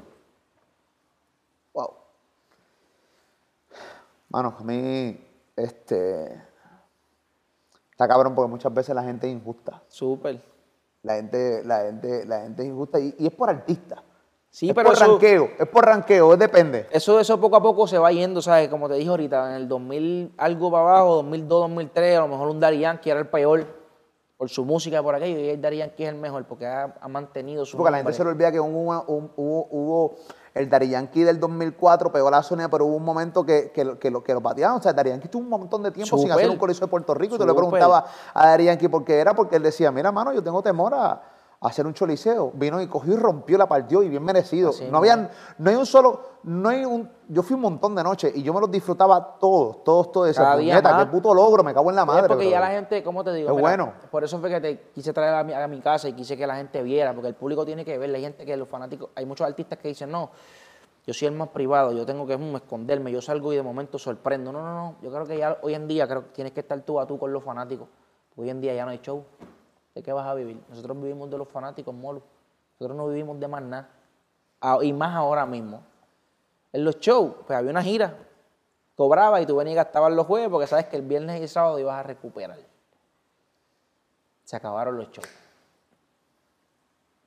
S1: Wow. Mano, a mí, este. Está cabrón porque muchas veces la gente es injusta.
S2: Súper.
S1: La gente, la gente, la gente es injusta y, y es por artista.
S2: Sí,
S1: es
S2: pero
S1: por
S2: eso-
S1: ranqueo, es por ranqueo, es depende.
S2: Eso, eso poco a poco se va yendo, ¿sabes? Como te dije ahorita, en el 2000 algo para abajo, 2002, 2003, a lo mejor un Daddy Yankee era el peor por su música, por aquello, y el Daddy Yankee es el mejor porque ha, ha mantenido su
S1: Porque la gente
S2: nombre.
S1: se le olvida que hubo, hubo el Dari Yankee del 2004, pegó la Sonia, pero hubo un momento que, que, lo- que, lo, que lo pateaban. O sea, Dari Yankee estuvo un montón de tiempo sin hacer un coliseo de Puerto Rico. Y tú le
S2: Súper.
S1: preguntabas a Dari Yankee por qué era, porque él decía, mira, mano, yo tengo temor a hacer un choliseo. Vino y cogió y rompió, la partió y bien merecido.
S2: Así
S1: no, habían, no hay un solo, no hay un, yo fui un montón de noches y yo me los disfrutaba todos, todos, todos. Esa puñeta, qué puto logro, me cago en la
S2: Es
S1: madre.
S2: porque ya la gente, ¿cómo te digo?
S1: Es bueno.
S2: Por eso fue que te quise traer a mi, a mi casa y quise que la gente viera, porque el público tiene que ver. Hay gente que los fanáticos, hay muchos artistas que dicen, no, yo soy el más privado, yo tengo que esconderme, yo salgo y de momento sorprendo. No, no, no. Yo creo que ya hoy en día creo que tienes que estar tú a tú con los fanáticos. Hoy en día ya no hay show. ¿De qué vas a vivir? Nosotros vivimos de los fanáticos, Molo. Nosotros no vivimos de más nada. Ah, y más ahora mismo. En los shows, pues había una gira. Cobraba y tú venías y gastabas los jueves porque sabes que el viernes y el sábado ibas a recuperar. Se acabaron los shows.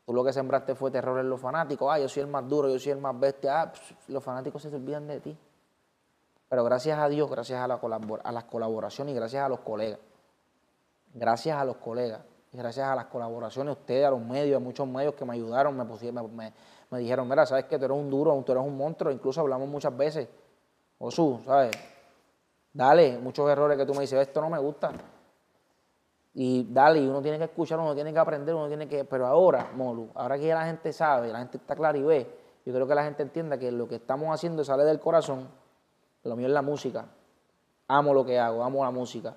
S2: Tú lo que sembraste fue terror en los fanáticos. Ah, yo soy el más duro, yo soy el más bestia. Ah, pues, los fanáticos se te olvidan de ti. Pero gracias a Dios, gracias a, la a las colaboraciones y gracias a los colegas. Gracias a los colegas y gracias a las colaboraciones de ustedes, a los medios, a muchos medios que me ayudaron, me, pusieron, me, me, dijeron, mira, sabes que tú eres un duro, tú eres un monstruo, incluso hablamos muchas veces. Osu, ¿sabes? Dale, muchos errores que tú me dices, esto no me gusta. Y dale, y uno tiene que escuchar, uno tiene que aprender, uno tiene que... Pero ahora, Molu, ahora que ya la gente sabe, la gente está clara y ve, yo creo que la gente entienda que lo que estamos haciendo sale del corazón. Lo mío es la música. Amo lo que hago, amo la música.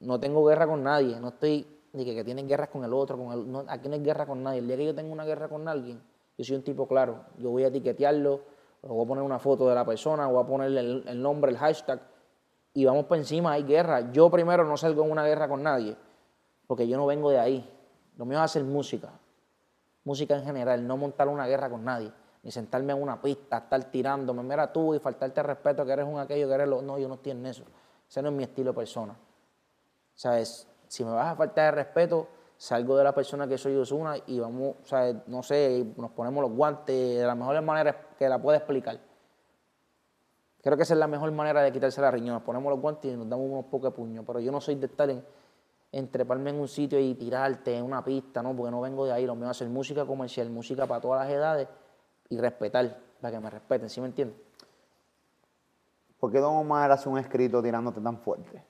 S2: No tengo guerra con nadie, no estoy ni que, que tienen guerras con el otro, con el, aquí no hay guerra con nadie. El día que yo tengo una guerra con alguien, yo soy un tipo claro, yo voy a etiquetearlo, voy a poner una foto de la persona, voy a ponerle el, nombre, el hashtag, y vamos por encima, hay guerra. Yo primero no salgo en una guerra con nadie, porque yo no vengo de ahí. Lo mío es hacer música, música en general, no montar una guerra con nadie, ni sentarme en una pista, estar tirándome, mira tú y faltarte respeto que eres un aquello, que eres lo... No, yo no estoy en eso. Ese no es mi estilo de persona. ¿Sabes? Si me vas a faltar de respeto, salgo de la persona que soy Osuna y vamos, ¿sabes? no sé, nos ponemos los guantes de la mejor manera que la pueda explicar. Creo que esa es la mejor manera de quitarse la riñón. Nos ponemos los guantes y nos damos unos pocos puños. Pero yo no soy de estar en, entreparme en un sitio y tirarte en una pista, ¿no? Porque no vengo de ahí. Lo mío es hacer música comercial, música para todas las edades y respetar, para que me respeten, ¿sí me entiendes?
S1: ¿Por qué Don Omar hace un escrito tirándote tan fuerte?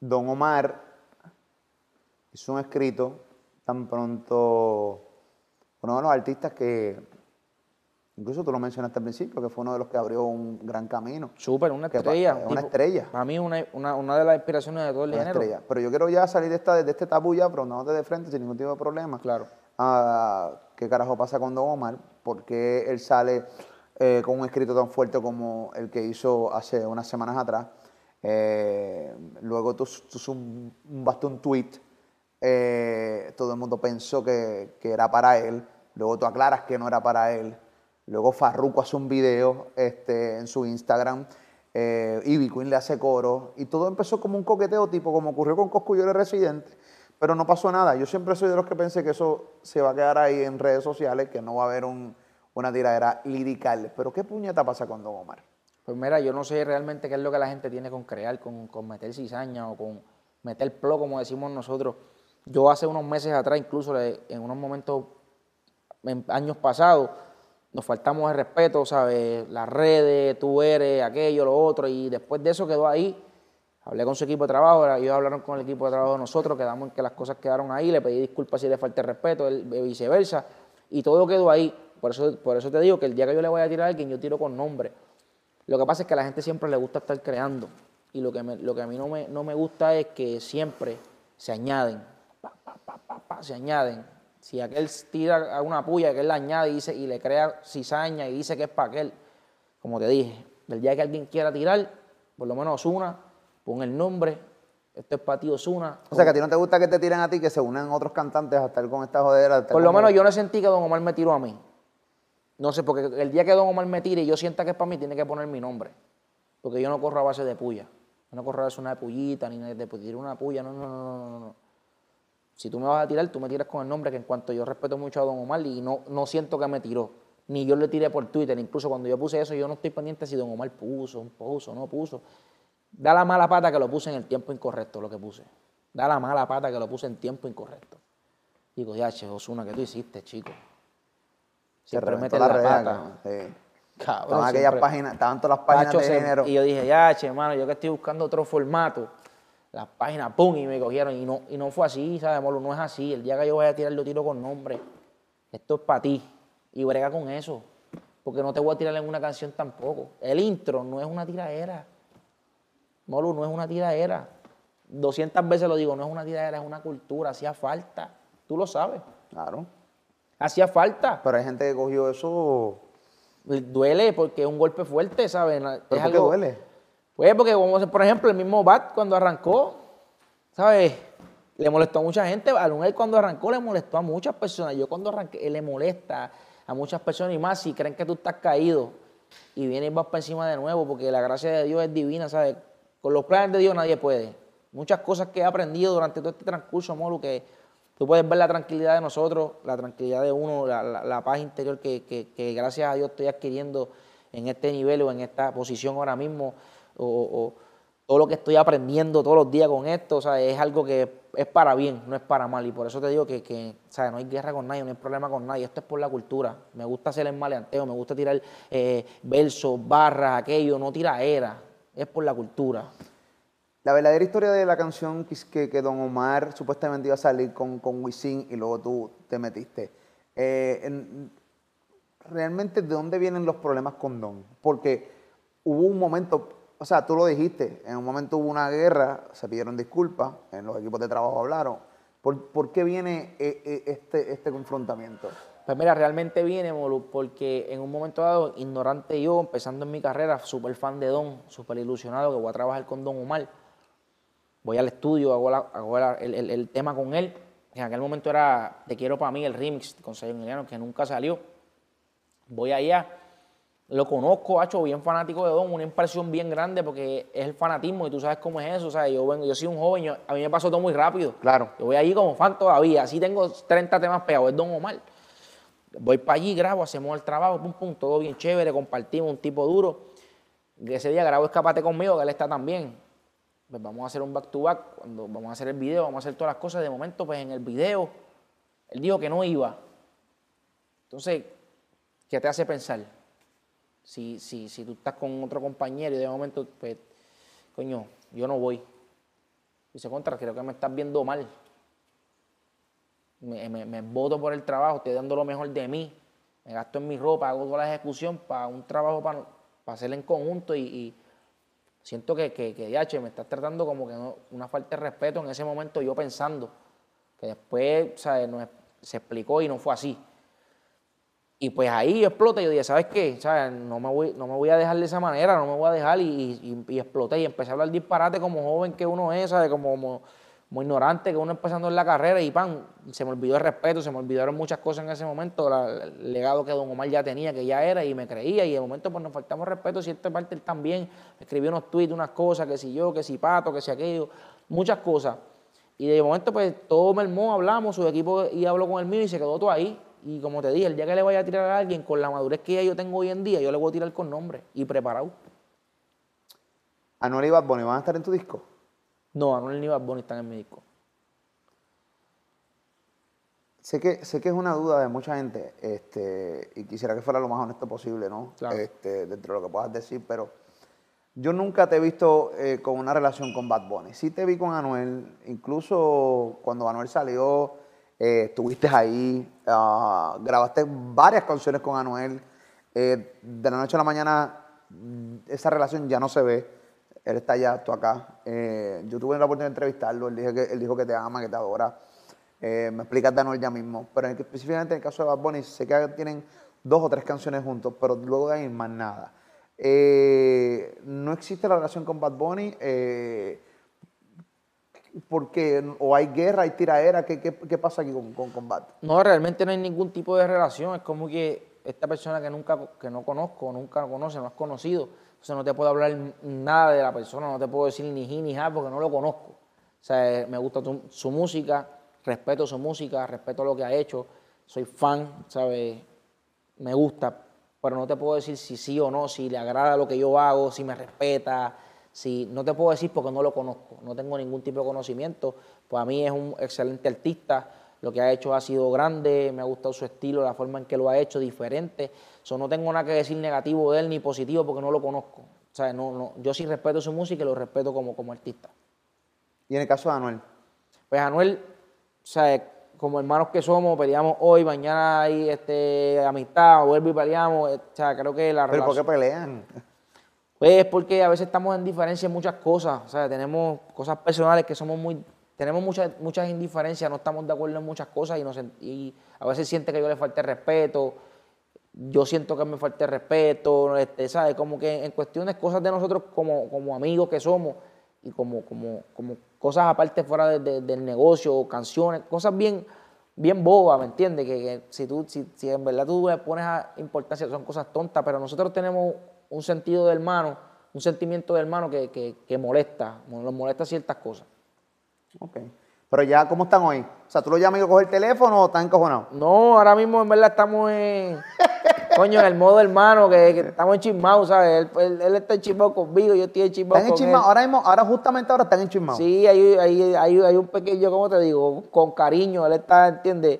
S1: Don Omar hizo un escrito tan pronto, uno de los artistas que, incluso tú lo mencionaste al principio, que fue uno de los que abrió un gran camino.
S2: Súper, una estrella.
S1: una estrella.
S2: Para mí una, una, de las inspiraciones de todo el una Estrella.
S1: Pero yo quiero ya salir de, esta, de este tabú ya, pero no de frente sin ningún tipo de problema.
S2: Claro.
S1: Ah, ¿Qué carajo pasa con Don Omar? ¿Por qué él sale eh, con un escrito tan fuerte como el que hizo hace unas semanas atrás? Eh, luego tú, tú un, un tweet eh, todo el mundo pensó que, era para él, luego tú aclaras que no era para él, luego Farruko hace un video este, en su Instagram, eh, Ivy le hace coro, y todo empezó como un coqueteo tipo como ocurrió con Coscuyo Residente, pero no pasó nada. Yo siempre soy de los que pensé que eso se va a quedar ahí en redes sociales, que no va a haber una tiradera lirical. Pero ¿qué puñeta pasa con Don Omar?
S2: Pues mira, yo no sé realmente qué es lo que la gente tiene con crear, con, con meter cizaña o con meter plo, como decimos nosotros. Yo hace unos meses atrás, incluso en unos momentos, en años pasados, nos faltamos el respeto, ¿sabes? Las redes, tú eres, aquello, lo otro, y después de eso quedó ahí. Hablé con su equipo de trabajo, ellos hablaron con el equipo de trabajo de nosotros, quedamos en que las cosas quedaron ahí, le pedí disculpas si le falté respeto, viceversa, y todo quedó ahí. Por eso, por eso te digo que el día que yo le voy a tirar a alguien, yo tiro con nombre. Lo que pasa es que a la gente siempre le gusta estar creando, y lo que, lo que a mí no me, no me gusta es que siempre se añaden se añaden. Si aquel tira una puya, que él la añade y, dice, y le crea cizaña y dice que es para aquel, como te dije, del día que alguien quiera tirar, por lo menos una, pon el nombre, esto es para ti Osuna.
S1: O sea, que a ti no te gusta que te tiren a ti, que se unan otros cantantes a estar con esta jodera.
S2: Por lo menos yo no sentí que Don Omar me tiró a mí. No sé, porque el día que Don Omar me tire y yo sienta que es para mí, tiene que poner mi nombre. Porque yo no corro a base de puya. Yo no corro a base de una pullita, ni de tirar una puya. No, no, no, no, no. Si tú me vas a tirar, tú me tiras con el nombre, que en cuanto yo respeto mucho a Don Omar y no, no siento que me tiró, ni yo le tiré por Twitter, incluso cuando yo puse eso, yo no estoy pendiente si Don Omar puso, un puso, no puso. Da la mala pata que lo puse en el tiempo incorrecto, lo que puse. Da la mala pata que lo puse en tiempo incorrecto. Digo, ya, che, Osuna, ¿qué tú hiciste, chico?
S1: Siempre mete la, la pata. Cabrón, estaban aquellas páginas, estaban todas las páginas de género.
S2: Y yo dije, ya, che, hermano, yo que estoy buscando otro formato las páginas, ¡pum! y me cogieron. Y no, y no fue así, ¿sabes, Molo? No es así. El día que yo vaya a tirar, lo tiro con nombre. Esto es para ti. Y brega con eso. Porque no te voy a tirar en una canción tampoco. El intro no es una tiradera. Molo, no es una tiradera. 200 veces lo digo, no es una tiradera, es una cultura. Hacía falta. Tú lo sabes.
S1: Claro.
S2: Hacía falta.
S1: Pero hay gente que cogió eso.
S2: Duele porque es un golpe fuerte, ¿sabes?
S1: ¿Pero por qué duele?
S2: Pues porque, por ejemplo, el mismo Bat cuando arrancó, ¿sabes? le molestó a mucha gente. Anuel cuando arrancó le molestó a muchas personas. Yo cuando arranqué, le molesta a muchas personas y más si creen que tú estás caído y vienes vas para encima de nuevo, porque la gracia de Dios es divina, ¿sabes? Con los planes de Dios nadie puede. Muchas cosas que he aprendido durante todo este transcurso, Molu, que tú puedes ver la tranquilidad de nosotros, la tranquilidad de uno, la, paz interior que, gracias a Dios estoy adquiriendo en este nivel o en esta posición ahora mismo, o todo lo que estoy aprendiendo todos los días con esto, o sea, es algo que es para bien, no es para mal. Y por eso te digo que, o no hay guerra con nadie, no hay problema con nadie. Esto es por la cultura. Me gusta hacer el maleanteo, me gusta tirar eh, versos, barras, aquello, no tira era. Es por la cultura.
S1: La verdadera historia de la canción que, que, Don Omar supuestamente iba a salir con, con Wisin y luego tú te metiste. Eh, realmente, ¿de dónde vienen los problemas con Don? Porque hubo un momento, o sea, tú lo dijiste, en un momento hubo una guerra, se pidieron disculpas, en los equipos de trabajo hablaron. ¿Por, qué viene eh, eh, este, este confrontamiento?
S2: Pues mira, realmente viene, porque en un momento dado, ignorante yo, empezando en mi carrera, súper fan de Don, súper ilusionado que voy a trabajar con Don Omar. Voy al estudio, hago, el, tema con él. En aquel momento era Te quiero para mí, el remix con Sayon que nunca salió. Voy allá lo conozco, hecho bien fanático de Don, una impresión bien grande porque es el fanatismo y tú sabes cómo es eso. O sea, yo vengo, yo soy un joven, a mí me pasó todo muy rápido.
S1: Claro.
S2: Yo voy allí como fan todavía, así tengo 30 temas pegados, es Don Omar. Voy para allí, grabo, hacemos el trabajo, pum, pum, todo bien chévere, compartimos, un tipo duro. Ese día grabo Escapate conmigo, que él está también. Pues vamos a hacer un back to back, cuando vamos a hacer el video, vamos a hacer todas las cosas. De momento, pues en el video, él dijo que no iba. Entonces, ¿qué te hace pensar? Si, si, si tú estás con otro compañero y de momento, pues, coño, yo no voy. Dice, contra, creo que me estás viendo mal. Me, me, voto por el trabajo, estoy dando lo mejor de mí. Me gasto en mi ropa, hago toda la ejecución para un trabajo para, para hacerlo en conjunto y, siento que, que, que me estás tratando como que una falta de respeto en ese momento yo pensando. Que después. No, se explicó y no fue así. Y pues ahí explota y yo dije, ¿sabes qué? No, me voy, no me voy a dejar de esa manera, no me voy a dejar y, y, exploté y empecé a hablar disparate como joven que uno es, ¿sabes? Como, como, ignorante que uno empezando en la carrera y pan, se me olvidó el respeto, se me olvidaron muchas cosas en ese momento, el legado que Don Omar ya tenía, que ya era y me creía y de momento pues nos faltamos respeto, cierta parte él también escribió unos tweets, unas cosas, que si yo, que si Pato, que si aquello, muchas cosas. Y de momento pues todo me armó, hablamos, su equipo y habló con el mío y se quedó todo ahí. Y como te dije, el día que le vaya a tirar a alguien con la madurez que yo tengo hoy en día, yo le voy a tirar con nombre y preparado.
S1: ¿Anuel y Bad Bunny van a estar en tu disco?
S2: No, Anuel ni Bad Bunny están en mi disco.
S1: Sé que, sé que es una duda de mucha gente este, y quisiera que fuera lo más honesto posible, ¿no? Este, dentro de lo que puedas decir, pero yo nunca te he visto eh, con una relación con Bad Bunny. Sí te vi con Anuel, incluso cuando Anuel salió eh, estuviste ahí, ah, grabaste varias canciones con Anuel. Eh, de la noche a la mañana mm, esa relación ya no se ve. Él está allá, tú acá. Eh, yo tuve la oportunidad de entrevistarlo, él dijo que, él dijo que te ama, que te adora. me explicas de Anuel ya mismo. Pero específicamente en el caso de Bad Bunny, sé que tienen dos o tres canciones juntos, pero luego de ahí más nada. no existe la relación con Bad Bunny porque o hay guerra, hay tiraera, ¿qué, qué, pasa aquí con, con combate?
S2: No, realmente no hay ningún tipo de relación, es como que esta persona que nunca que no conozco, nunca conoce, no has conocido, entonces no te puedo hablar nada de la persona, no te puedo decir ni ji ni ja porque no lo conozco. O sea, me gusta su música, respeto su música, respeto lo que ha hecho, soy fan, ¿sabes? Me gusta, pero no te puedo decir si sí o no, si le agrada lo que yo hago, si me respeta, si no te puedo decir porque no lo conozco, no tengo ningún tipo de conocimiento, pues a mí es un excelente artista, lo que ha hecho ha sido grande, me ha gustado su estilo, la forma en que lo ha hecho, diferente. So, no tengo nada que decir negativo de él ni positivo porque no lo conozco. O sea, no, no, yo sí respeto su música y lo respeto como, como artista.
S1: ¿Y en el caso de Anuel?
S2: Pues Anuel, o sea, como hermanos que somos, peleamos hoy, mañana hay este, amistad, vuelvo y peleamos. O sea, creo que la
S1: ¿Pero por qué pelean?
S2: Pues porque a veces estamos en diferencia en muchas cosas, o sea, tenemos cosas personales que somos muy, tenemos muchas, muchas indiferencias, no estamos de acuerdo en muchas cosas y, nos, y a veces siente que yo le falte respeto, yo siento que me falte respeto, este, ¿sabes? Como que en cuestiones, cosas de nosotros como, como amigos que somos y como, como, como cosas aparte fuera de- de- del negocio, canciones, cosas bien, bien bobas, ¿me entiendes? Que, que si tú, si, si en verdad tú le pones a importancia, son cosas tontas, pero nosotros tenemos un sentido de hermano, un sentimiento de hermano que, que, que molesta, nos molesta ciertas cosas.
S1: Ok. Pero ya, ¿cómo están hoy? O sea, ¿tú lo llamas y coges el teléfono o están encojonados?
S2: No, ahora mismo en verdad estamos en. [laughs] Coño, en el modo hermano, que, que estamos enchismados, ¿sabes? Él, él, él está enchismado conmigo, yo estoy enchismado
S1: Están
S2: con
S1: enchismados.
S2: él.
S1: Ahora mismo, ahora justamente ahora están enchismados.
S2: Sí, hay, hay, hay, hay un pequeño, ¿cómo te digo? Con cariño, él está, ¿entiendes?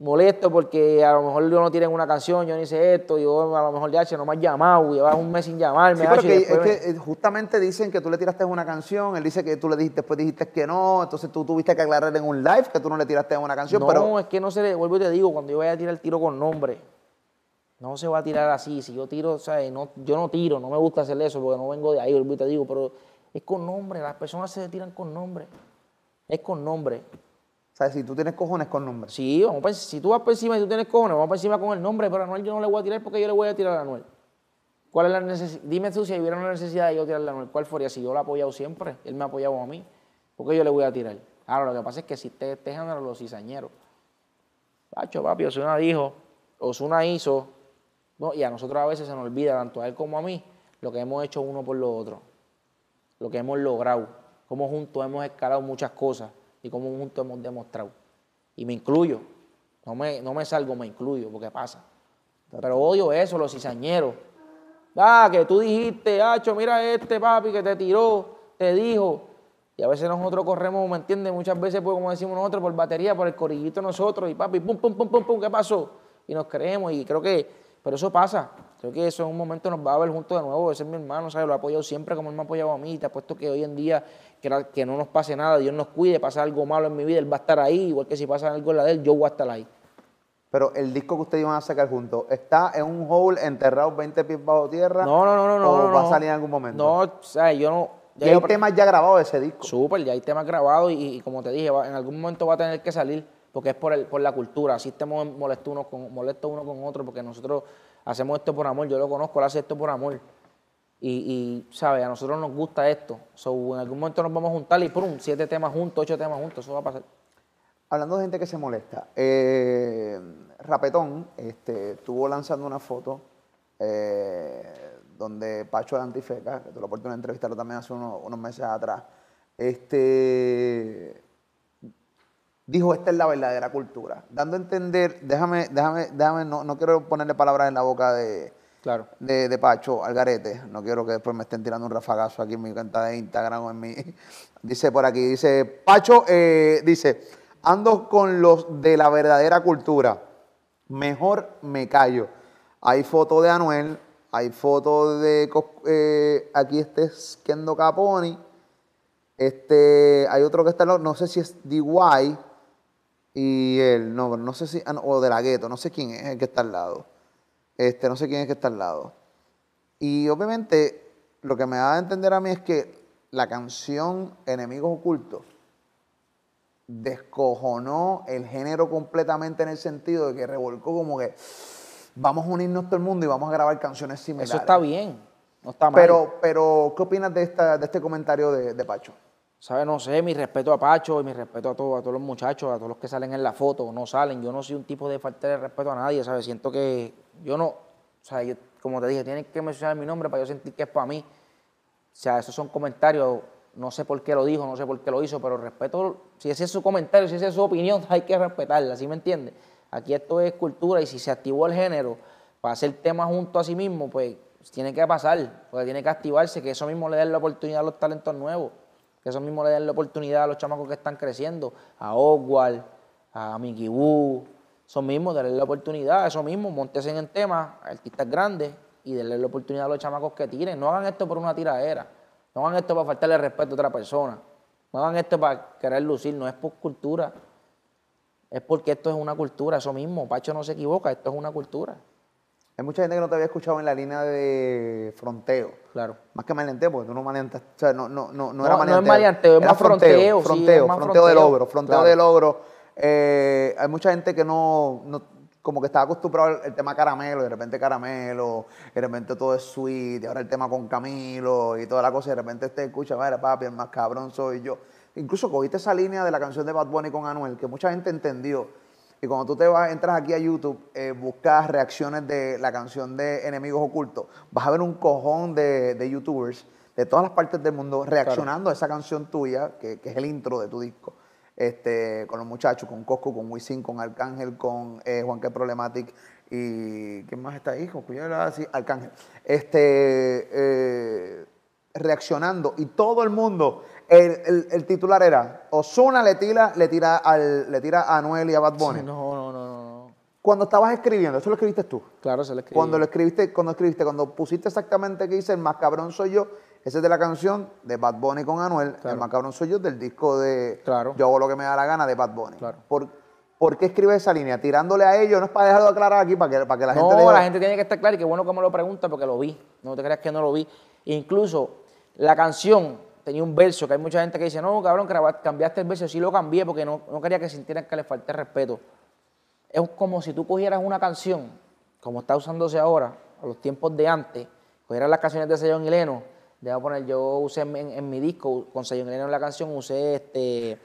S2: Molesto porque a lo mejor yo no tienen una canción, yo no hice esto, yo a lo mejor ya no me has llamado, llevas un mes sin llamarme.
S1: Sí, pero que, es que eh, justamente dicen que tú le tiraste una canción, él dice que tú le dijiste, después dijiste que no, entonces tú tuviste que aclarar en un live que tú no le tiraste una canción,
S2: no,
S1: pero
S2: es que no se le, vuelvo y te digo, cuando yo vaya a tirar el tiro con nombre, no se va a tirar así. Si yo tiro, ¿sabes? No, yo no tiro, no me gusta hacer eso porque no vengo de ahí, vuelvo y te digo, pero es con nombre, las personas se tiran con nombre. Es con nombre.
S1: Si tú tienes cojones con nombres.
S2: Sí, vamos pa- si tú vas por encima y tú tienes cojones, vamos por encima con el nombre, pero a Anuel yo no le voy a tirar porque yo le voy a tirar a Anuel. ¿Cuál es la necesidad? Dime tú si hubiera una necesidad de yo tirarle a Anuel, ¿cuál fuera? Si yo lo he apoyado siempre, él me ha apoyado a mí, ¿por qué yo le voy a tirar? Ahora, lo que pasa es que existe este género, los cizañeros. Pacho, papi, Osuna dijo, Osuna hizo, no, y a nosotros a veces se nos olvida, tanto a él como a mí, lo que hemos hecho uno por lo otro, lo que hemos logrado, cómo juntos hemos escalado muchas cosas y cómo juntos hemos demostrado. Y me incluyo, no me, no me salgo, me incluyo, porque pasa. Pero odio eso, los cizañeros. Ah, que tú dijiste, Hacho, mira este papi que te tiró, te dijo. Y a veces nosotros corremos, ¿me entiendes? Muchas veces, pues, como decimos nosotros, por batería, por el corillito nosotros, y papi, pum, pum, pum, pum, pum, ¿qué pasó? Y nos creemos, y creo que, pero eso pasa. Creo que eso en un momento nos va a ver juntos de nuevo. Ese es mi hermano, ¿sabes? Lo ha apoyado siempre como él me ha apoyado a mí. Te apuesto que hoy en día, que, la- que no nos pase nada, Dios nos cuide, pasa algo malo en mi vida, él va a estar ahí. Igual que si pasa algo en la de él, yo voy a estar ahí.
S1: Pero el disco que ustedes iban a sacar juntos, ¿está en un hole enterrado 20 pies bajo tierra?
S2: No, no, no, no.
S1: ¿O
S2: no,
S1: va a salir en algún momento?
S2: No, o sea, yo no.
S1: Y hay temas ya grabados de ese disco.
S2: Súper, ya hay temas grabados y, y como te dije, va- en algún momento va a tener que salir porque es por, el, por la cultura. Así estemos molestos uno con, molestos uno con otro porque nosotros hacemos esto por amor. Yo lo conozco, él hace esto por amor. Y, y ¿sabes? A nosotros nos gusta esto. En algún momento nos vamos a juntar y ¡pum! Siete temas juntos, ocho temas juntos. Eso va a pasar.
S1: Hablando de gente que se molesta, eh, Rapetón este, estuvo lanzando una foto eh, donde Pacho de Antifeca, que tuve la oportunidad de entrevistarlo también hace unos, unos meses atrás, este, dijo, esta es la verdadera cultura. Dando a entender, déjame, déjame, déjame, no, no quiero ponerle palabras en la boca de,
S2: Claro.
S1: de, de Pacho Algarete. No quiero que después me estén tirando un rafagazo aquí en mi cuenta de Instagram o en mi. [laughs] Dice por aquí, dice, Pacho, eh, dice, ando con los de la verdadera cultura. Mejor me callo. Hay foto de Anuel, hay foto de eh, aquí este es Kendo Caponi. Este, hay otro que está, no sé si es DY y él, no, no sé si, ah, o de la gueto, no sé quién es el que está al lado. Este, no sé quién es que está al lado. Y obviamente lo que me da a entender a mí es que la canción Enemigos Ocultos descojonó el género completamente en el sentido de que revolcó como que vamos a unirnos todo el mundo y vamos a grabar canciones similares.
S2: Eso está bien. No está mal.
S1: Pero, pero ¿qué opinas de, esta, de este comentario de, de Pacho?
S2: ¿Sabes? No sé, mi respeto a Pacho y mi respeto a, todo, a todos los muchachos, a todos los que salen en la foto o no salen. Yo no soy un tipo de falta de respeto a nadie, ¿sabes? Siento que yo no, o sea, yo, como te dije, tienen que mencionar mi nombre para yo sentir que es para mí. O sea, esos son comentarios, no sé por qué lo dijo, no sé por qué lo hizo, pero respeto, si ese es su comentario, si esa es su opinión, [laughs] hay que respetarla, ¿sí me entiendes? Aquí esto es cultura y si se activó el género para hacer temas junto a sí mismo, pues tiene que pasar, porque tiene que activarse, que eso mismo le dé la oportunidad a los talentos nuevos, que eso mismo le den la oportunidad a los chamacos que están creciendo, a Oswald, a Mickey Wu, eso mismo, darle la oportunidad, eso mismo, montesen en temas, artistas grandes, y darle la oportunidad a los chamacos que tiren. No hagan esto por una tiradera, no hagan esto para faltarle respeto a otra persona, no hagan esto para querer lucir, no es por cultura, es porque esto es una cultura, eso mismo, Pacho no se equivoca, esto es una cultura,
S1: Hay mucha gente que no te había escuchado en la línea de fronteo.
S2: claro.
S1: Más que maleanteo, porque tú no maleantas, o sea, no, no, no, no, era
S2: no es
S1: maleanteo.
S2: maleanteo, es más fronteo, sí,
S1: fronteo,
S2: más
S1: fronteo de
S2: fronteo,
S1: logro, fronteo
S2: claro.
S1: de logro. Eh, hay mucha gente que no, no- como que estaba acostumbrado al el tema caramelo, y de repente caramelo, y de repente todo es sweet, y ahora el tema con Camilo y toda la cosa, y de repente te escucha, mira papi, el más cabrón soy yo. Incluso cogiste esa línea de la canción de Bad Bunny con Anuel, que mucha gente entendió. Y cuando tú te vas, entras aquí a YouTube, eh, buscas reacciones de la canción de Enemigos Ocultos, vas a ver un cojón de, de youtubers de todas las partes del mundo reaccionando a esa canción tuya, que, que es el intro de tu disco este, con los muchachos, con Cosco, con Wisin, con Arcángel, con eh, Juan que Problematic y ¿quién más está ahí? Con sí, Arcángel. Este, eh, reaccionando y todo el mundo, el, titular era Osuna le tira, le tira al, le tira a Anuel y a Bad Bunny.
S2: no, no, no, no.
S1: Cuando estabas escribiendo, eso lo escribiste tú.
S2: Claro, se lo escribí.
S1: Cuando lo escribiste, cuando escribiste, cuando pusiste exactamente que dice el más cabrón soy yo, ese es de la canción de Bad Bunny con Anuel. El más cabrón soy yo del disco de
S2: claro.
S1: Yo hago lo que me da la gana de Bad Bunny.
S2: Claro.
S1: ¿Por, ¿Por, qué escribe esa línea? Tirándole a ellos, no es para dejarlo aclarar aquí, para que, para que la gente.
S2: No, la gente tiene que estar clara y qué bueno que me lo pregunta porque lo vi. No te creas que no lo vi. Incluso la canción tenía un verso que hay mucha gente que dice, no, cabrón, cambiaste el verso. Sí lo cambié porque no, no quería que sintieran que le falte respeto. Es como si tú cogieras una canción, como está usándose ahora, a los tiempos de antes, cogieras las canciones de Sellón y Leno Deja poner, yo usé en, mi disco, con Sayon en la canción, usé este,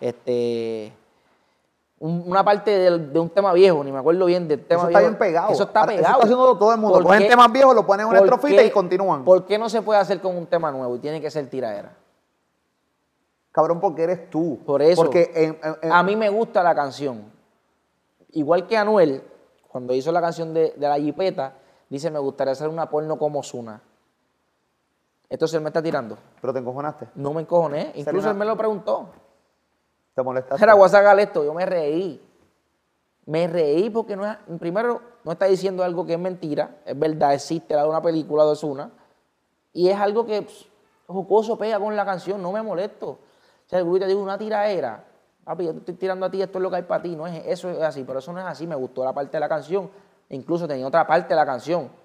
S2: este, una parte de, un tema viejo, ni me acuerdo bien del tema
S1: eso
S2: viejo.
S1: Está bien pegado.
S2: Eso está pegado.
S1: Eso está haciendo todo el mundo. Cogen temas viejos, lo ponen en una estrofita y continúan.
S2: ¿Por qué no se puede hacer con un tema nuevo y tiene que ser tiradera?
S1: Cabrón, porque eres tú.
S2: Por eso.
S1: Porque
S2: a mí me gusta la canción. Igual que Anuel, cuando hizo la canción de, de la jipeta, dice, me gustaría hacer una porno como Zuna. Entonces él me está tirando.
S1: ¿Pero te encojonaste?
S2: No me encojoné. Incluso él me lo preguntó.
S1: ¿Te molestaste?
S2: Era WhatsApp esto. Yo me reí. Me reí porque no es, primero no está diciendo algo que es mentira. Es verdad, existe la de una película de Osuna. Y es algo que pues, jocoso pega con la canción. No me molesto. O sea, el te digo una tiraera. Papi, yo te estoy tirando a ti, esto es lo que hay para ti. No es, eso es así, pero eso no es así. Me gustó la parte de la canción. incluso tenía otra parte de la canción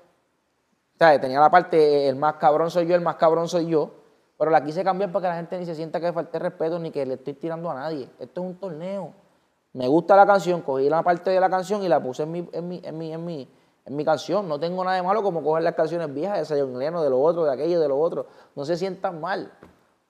S2: sea, Tenía la parte, el más cabrón soy yo, el más cabrón soy yo, pero la quise cambiar para que la gente ni se sienta que le falte respeto ni que le estoy tirando a nadie. Esto es un torneo. Me gusta la canción, cogí la parte de la canción y la puse en mi, en mi, en mi, en mi, en mi canción. No tengo nada de malo como coger las canciones viejas de Sayon Leno, de lo otro, de aquello, de lo otro. No se sientan mal.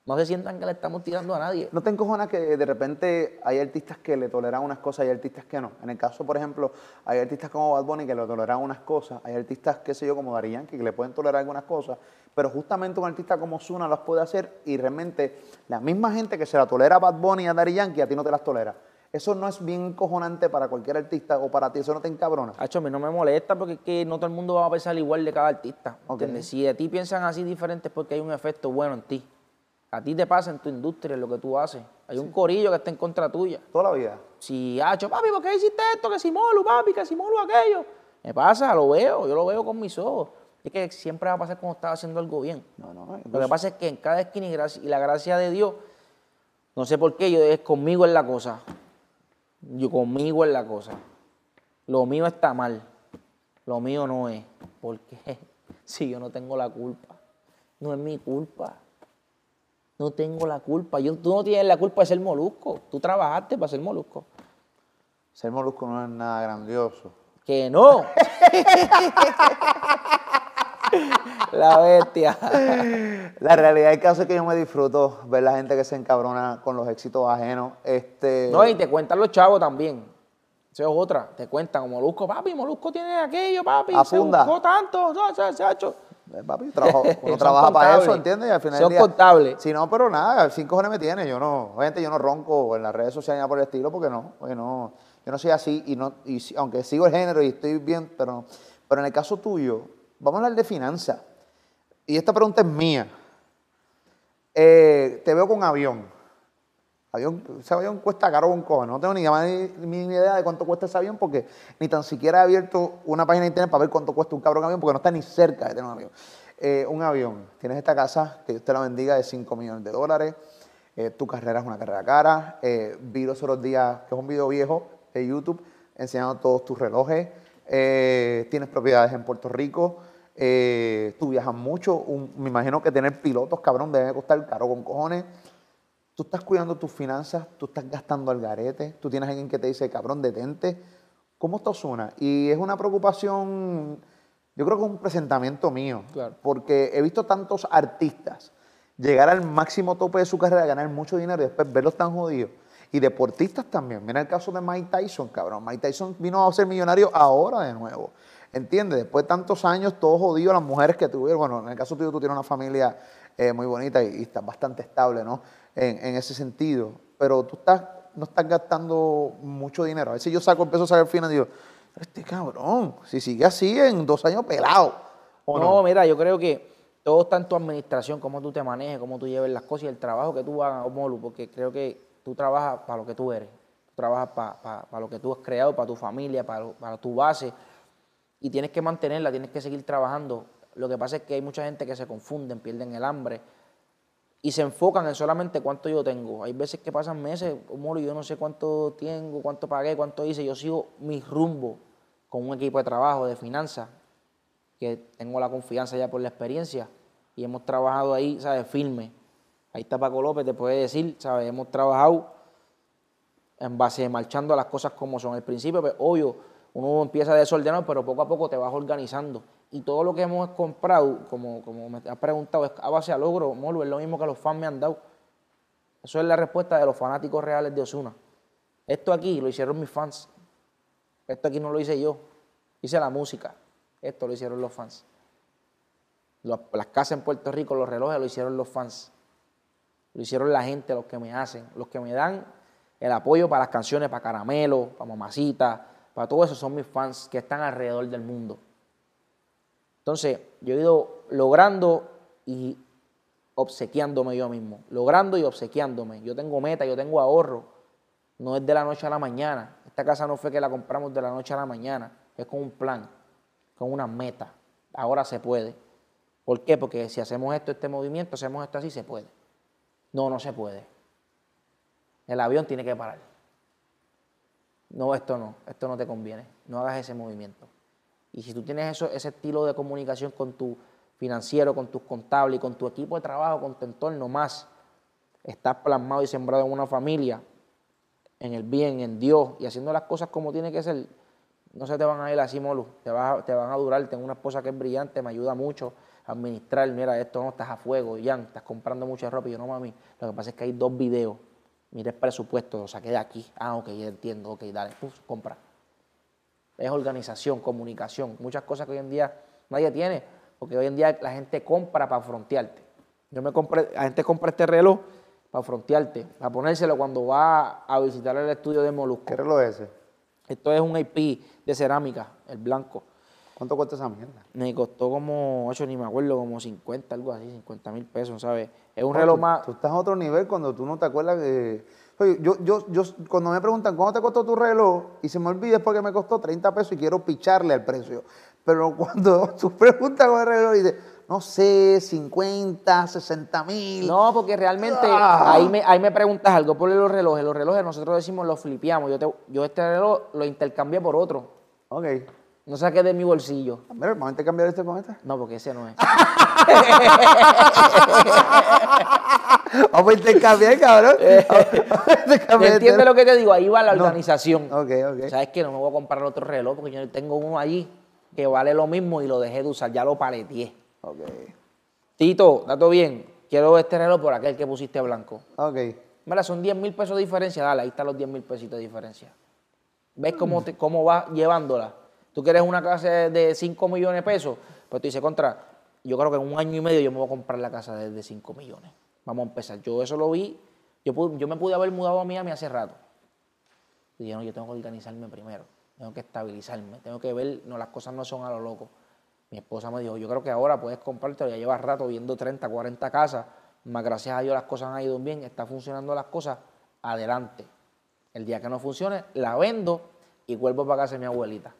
S2: No se sientan que le estamos tirando a nadie.
S1: ¿No te encojonas que de repente hay artistas que le toleran unas cosas y hay artistas que no? En el caso, por ejemplo, hay artistas como Bad Bunny que le toleran unas cosas, hay artistas, qué sé yo, como Dari Yankee que le pueden tolerar algunas cosas, pero justamente un artista como Zuna las puede hacer y realmente la misma gente que se la tolera a Bad Bunny y a Dari Yankee a ti no te las tolera. Eso no es bien encojonante para cualquier artista o para ti, eso no te encabrona.
S2: Hacho, a mí no me molesta porque es que no todo el mundo va a pensar igual de cada artista. Si a ti piensan así diferentes porque hay un efecto bueno en ti. A ti te pasa en tu industria, en lo que tú haces. Hay un corillo que está en contra tuya.
S1: Toda la vida.
S2: Si, hacho, papi, ¿por qué hiciste esto? Que si molu, papi, que si molu aquello. Me pasa, lo veo, yo lo veo con mis ojos. Es que siempre va a pasar cuando estás haciendo algo bien.
S1: No, no.
S2: Lo que pasa es que en cada esquina y, la gracia de Dios, no sé por qué, yo es conmigo en la cosa. Yo conmigo en la cosa. Lo mío está mal. Lo mío no es. ¿Por qué? [laughs] Si yo no tengo la culpa. No es mi culpa. No tengo la culpa. Yo, tú no tienes la culpa de ser molusco. Tú trabajaste para ser molusco.
S1: Ser molusco no es nada grandioso.
S2: Que no. [laughs] [laughs] la bestia.
S1: La realidad del caso es que yo me disfruto ver la gente que se encabrona con los éxitos ajenos. Este...
S2: No, y te cuentan los chavos también. Esa es otra. Te cuentan, Molusco, papi, Molusco tiene aquello, papi.
S1: Afunda.
S2: Se buscó tanto. se, se ha hecho.
S1: Eh, papi, trabajo, [laughs] uno trabaja para eso, ¿entiendes? Y al final
S2: Son
S1: día,
S2: contables.
S1: Si no, pero nada, cinco cojones me tiene. Yo no, obviamente yo no ronco en las redes sociales ni por el estilo, porque no, porque no, yo no soy así y no, y aunque sigo el género y estoy bien, pero no. Pero en el caso tuyo, vamos a hablar de finanzas. Y esta pregunta es mía. Eh, te veo con avión. Avión, ese avión cuesta caro con cojones. No tengo ni, idea de cuánto cuesta ese avión porque ni tan siquiera he abierto una página de internet para ver cuánto cuesta un cabrón avión porque no está ni cerca de tener un avión. Eh, un avión. Tienes esta casa, que Dios te la bendiga, de 5 millones de dólares. Eh, tu carrera es una carrera cara. Vi los otros días, que es un video viejo de YouTube, enseñando todos tus relojes. Eh, tienes propiedades en Puerto Rico. tú viajas mucho. me imagino que tener pilotos, cabrón, debe costar caro con cojones tú estás cuidando tus finanzas, tú estás gastando al garete, tú tienes alguien que te dice, cabrón, detente. ¿Cómo esto suena? Y es una preocupación, yo creo que es un presentamiento mío, porque he visto tantos artistas llegar al máximo tope de su carrera, ganar mucho dinero y después verlos tan jodidos. Y deportistas también. Mira el caso de Mike Tyson, cabrón. Mike Tyson vino a ser millonario ahora de nuevo. ¿Entiendes? Después de tantos años, todos jodidos, las mujeres que tuvieron. Bueno, en el caso tuyo, tú tienes una familia eh, muy bonita y, y, estás bastante estable, ¿no? En, en, ese sentido. Pero tú estás, no estás gastando mucho dinero. A veces yo saco, empiezo a sacar final y digo, este cabrón, si sigue así, en dos años pelado.
S2: no, no, mira, yo creo que todo está en tu administración, cómo tú te manejes, cómo tú lleves las cosas y el trabajo que tú hagas, Molu, porque creo que tú trabajas para lo que tú eres, tú trabajas para, para, lo que tú has creado, para tu familia, para, para tu base, y tienes que mantenerla, tienes que seguir trabajando. Lo que pasa es que hay mucha gente que se confunden, pierden el hambre y se enfocan en solamente cuánto yo tengo. Hay veces que pasan meses, Molu, yo no sé cuánto tengo, cuánto pagué, cuánto hice, yo sigo mi rumbo con un equipo de trabajo, de finanzas, que tengo la confianza ya por la experiencia y hemos trabajado ahí, ¿sabes? Firme. Ahí está Paco López, te puede decir, ¿sabes? Hemos trabajado en base, marchando las cosas como son. Al principio, pues, obvio, uno empieza a desordenar, pero poco a poco te vas organizando. Y todo lo que hemos comprado, como, como me has preguntado, es a base a logro, Molo, es lo mismo que los fans me han dado. Eso es la respuesta de los fanáticos reales de Osuna. Esto aquí lo hicieron mis fans. Esto aquí no lo hice yo. Hice la música. Esto lo hicieron los fans las casas en Puerto Rico, los relojes, lo hicieron los fans. Lo hicieron la gente, los que me hacen, los que me dan el apoyo para las canciones, para Caramelo, para Mamacita, para todo eso son mis fans que están alrededor del mundo. Entonces, yo he ido logrando y obsequiándome yo mismo, logrando y obsequiándome. Yo tengo meta, yo tengo ahorro. No es de la noche a la mañana. Esta casa no fue que la compramos de la noche a la mañana. Es con un plan, con una meta. Ahora se puede. ¿Por qué? Porque si hacemos esto, este movimiento, hacemos esto así, se puede. No, no se puede. El avión tiene que parar. No, esto no, esto no te conviene. No hagas ese movimiento. Y si tú tienes eso, ese estilo de comunicación con tu financiero, con tus contables con tu equipo de trabajo, con tu entorno más, estás plasmado y sembrado en una familia, en el bien, en Dios y haciendo las cosas como tiene que ser, no se te van a ir así, Molu. Te, te van a durar. Tengo una esposa que es brillante, me ayuda mucho administrar, mira, esto no estás a fuego, ya estás comprando mucha ropa. Y yo, no, mami, lo que pasa es que hay dos videos. Mira el presupuesto, lo saqué de aquí. Ah, ok, ya entiendo, ok, dale, puf, compra. Es organización, comunicación, muchas cosas que hoy en día nadie tiene, porque hoy en día la gente compra para frontearte. Yo me compré, la gente compra este reloj para frontearte, para ponérselo cuando va a visitar el estudio de Molusco.
S1: ¿Qué reloj es ese?
S2: Esto es un IP de cerámica, el blanco.
S1: ¿Cuánto cuesta esa mierda?
S2: Me costó como, ocho, ni me acuerdo, como 50, algo así, 50 mil pesos, ¿sabes? Es un reloj más...
S1: Tú estás a otro nivel cuando tú no te acuerdas que... Oye, yo, yo, yo, cuando me preguntan, ¿cuánto te costó tu reloj? Y se me olvida porque me costó 30 pesos y quiero picharle al precio. Pero [laughs] cuando tú preguntas con el reloj y dices, no sé, 50, 60 mil.
S2: No, porque realmente ah. ahí, me, ahí me preguntas algo. Ponle los relojes. Los relojes nosotros decimos los flipeamos. Yo, yo este reloj lo intercambié por otro.
S1: Ok.
S2: No saqué de mi bolsillo.
S1: A ver, ¿vamos a cambiar este con este?
S2: No, porque ese no es. [laughs]
S1: Vamos a intercambiar, cabrón. [laughs]
S2: ¿Entiendes lo que te digo? Ahí va la organización.
S1: Ok, ok.
S2: ¿Sabes qué? No me voy a comprar otro reloj porque yo tengo uno allí que vale lo mismo y lo dejé de usar. Ya lo paleteé.
S1: Ok.
S2: Tito, ¿está bien? Quiero este reloj por aquel que pusiste blanco.
S1: Ok.
S2: Mira, son 10 mil pesos de diferencia. Dale, ahí están los 10 mil pesitos de diferencia. ¿Ves cómo, te, cómo vas llevándola? Tú quieres una casa de 5 millones de pesos, pues tú dices, contra, yo creo que en un año y medio yo me voy a comprar la casa de 5 millones. Vamos a empezar. Yo eso lo vi, yo, yo me pude haber mudado a Miami hace rato. Y dije, no, yo tengo que organizarme primero, tengo que estabilizarme, tengo que ver, no, las cosas no son a lo loco. Mi esposa me dijo, yo creo que ahora puedes comprarte, ya llevas rato viendo 30, 40 casas, más gracias a Dios las cosas han ido bien, está funcionando las cosas, adelante. El día que no funcione, la vendo y vuelvo para casa de mi abuelita.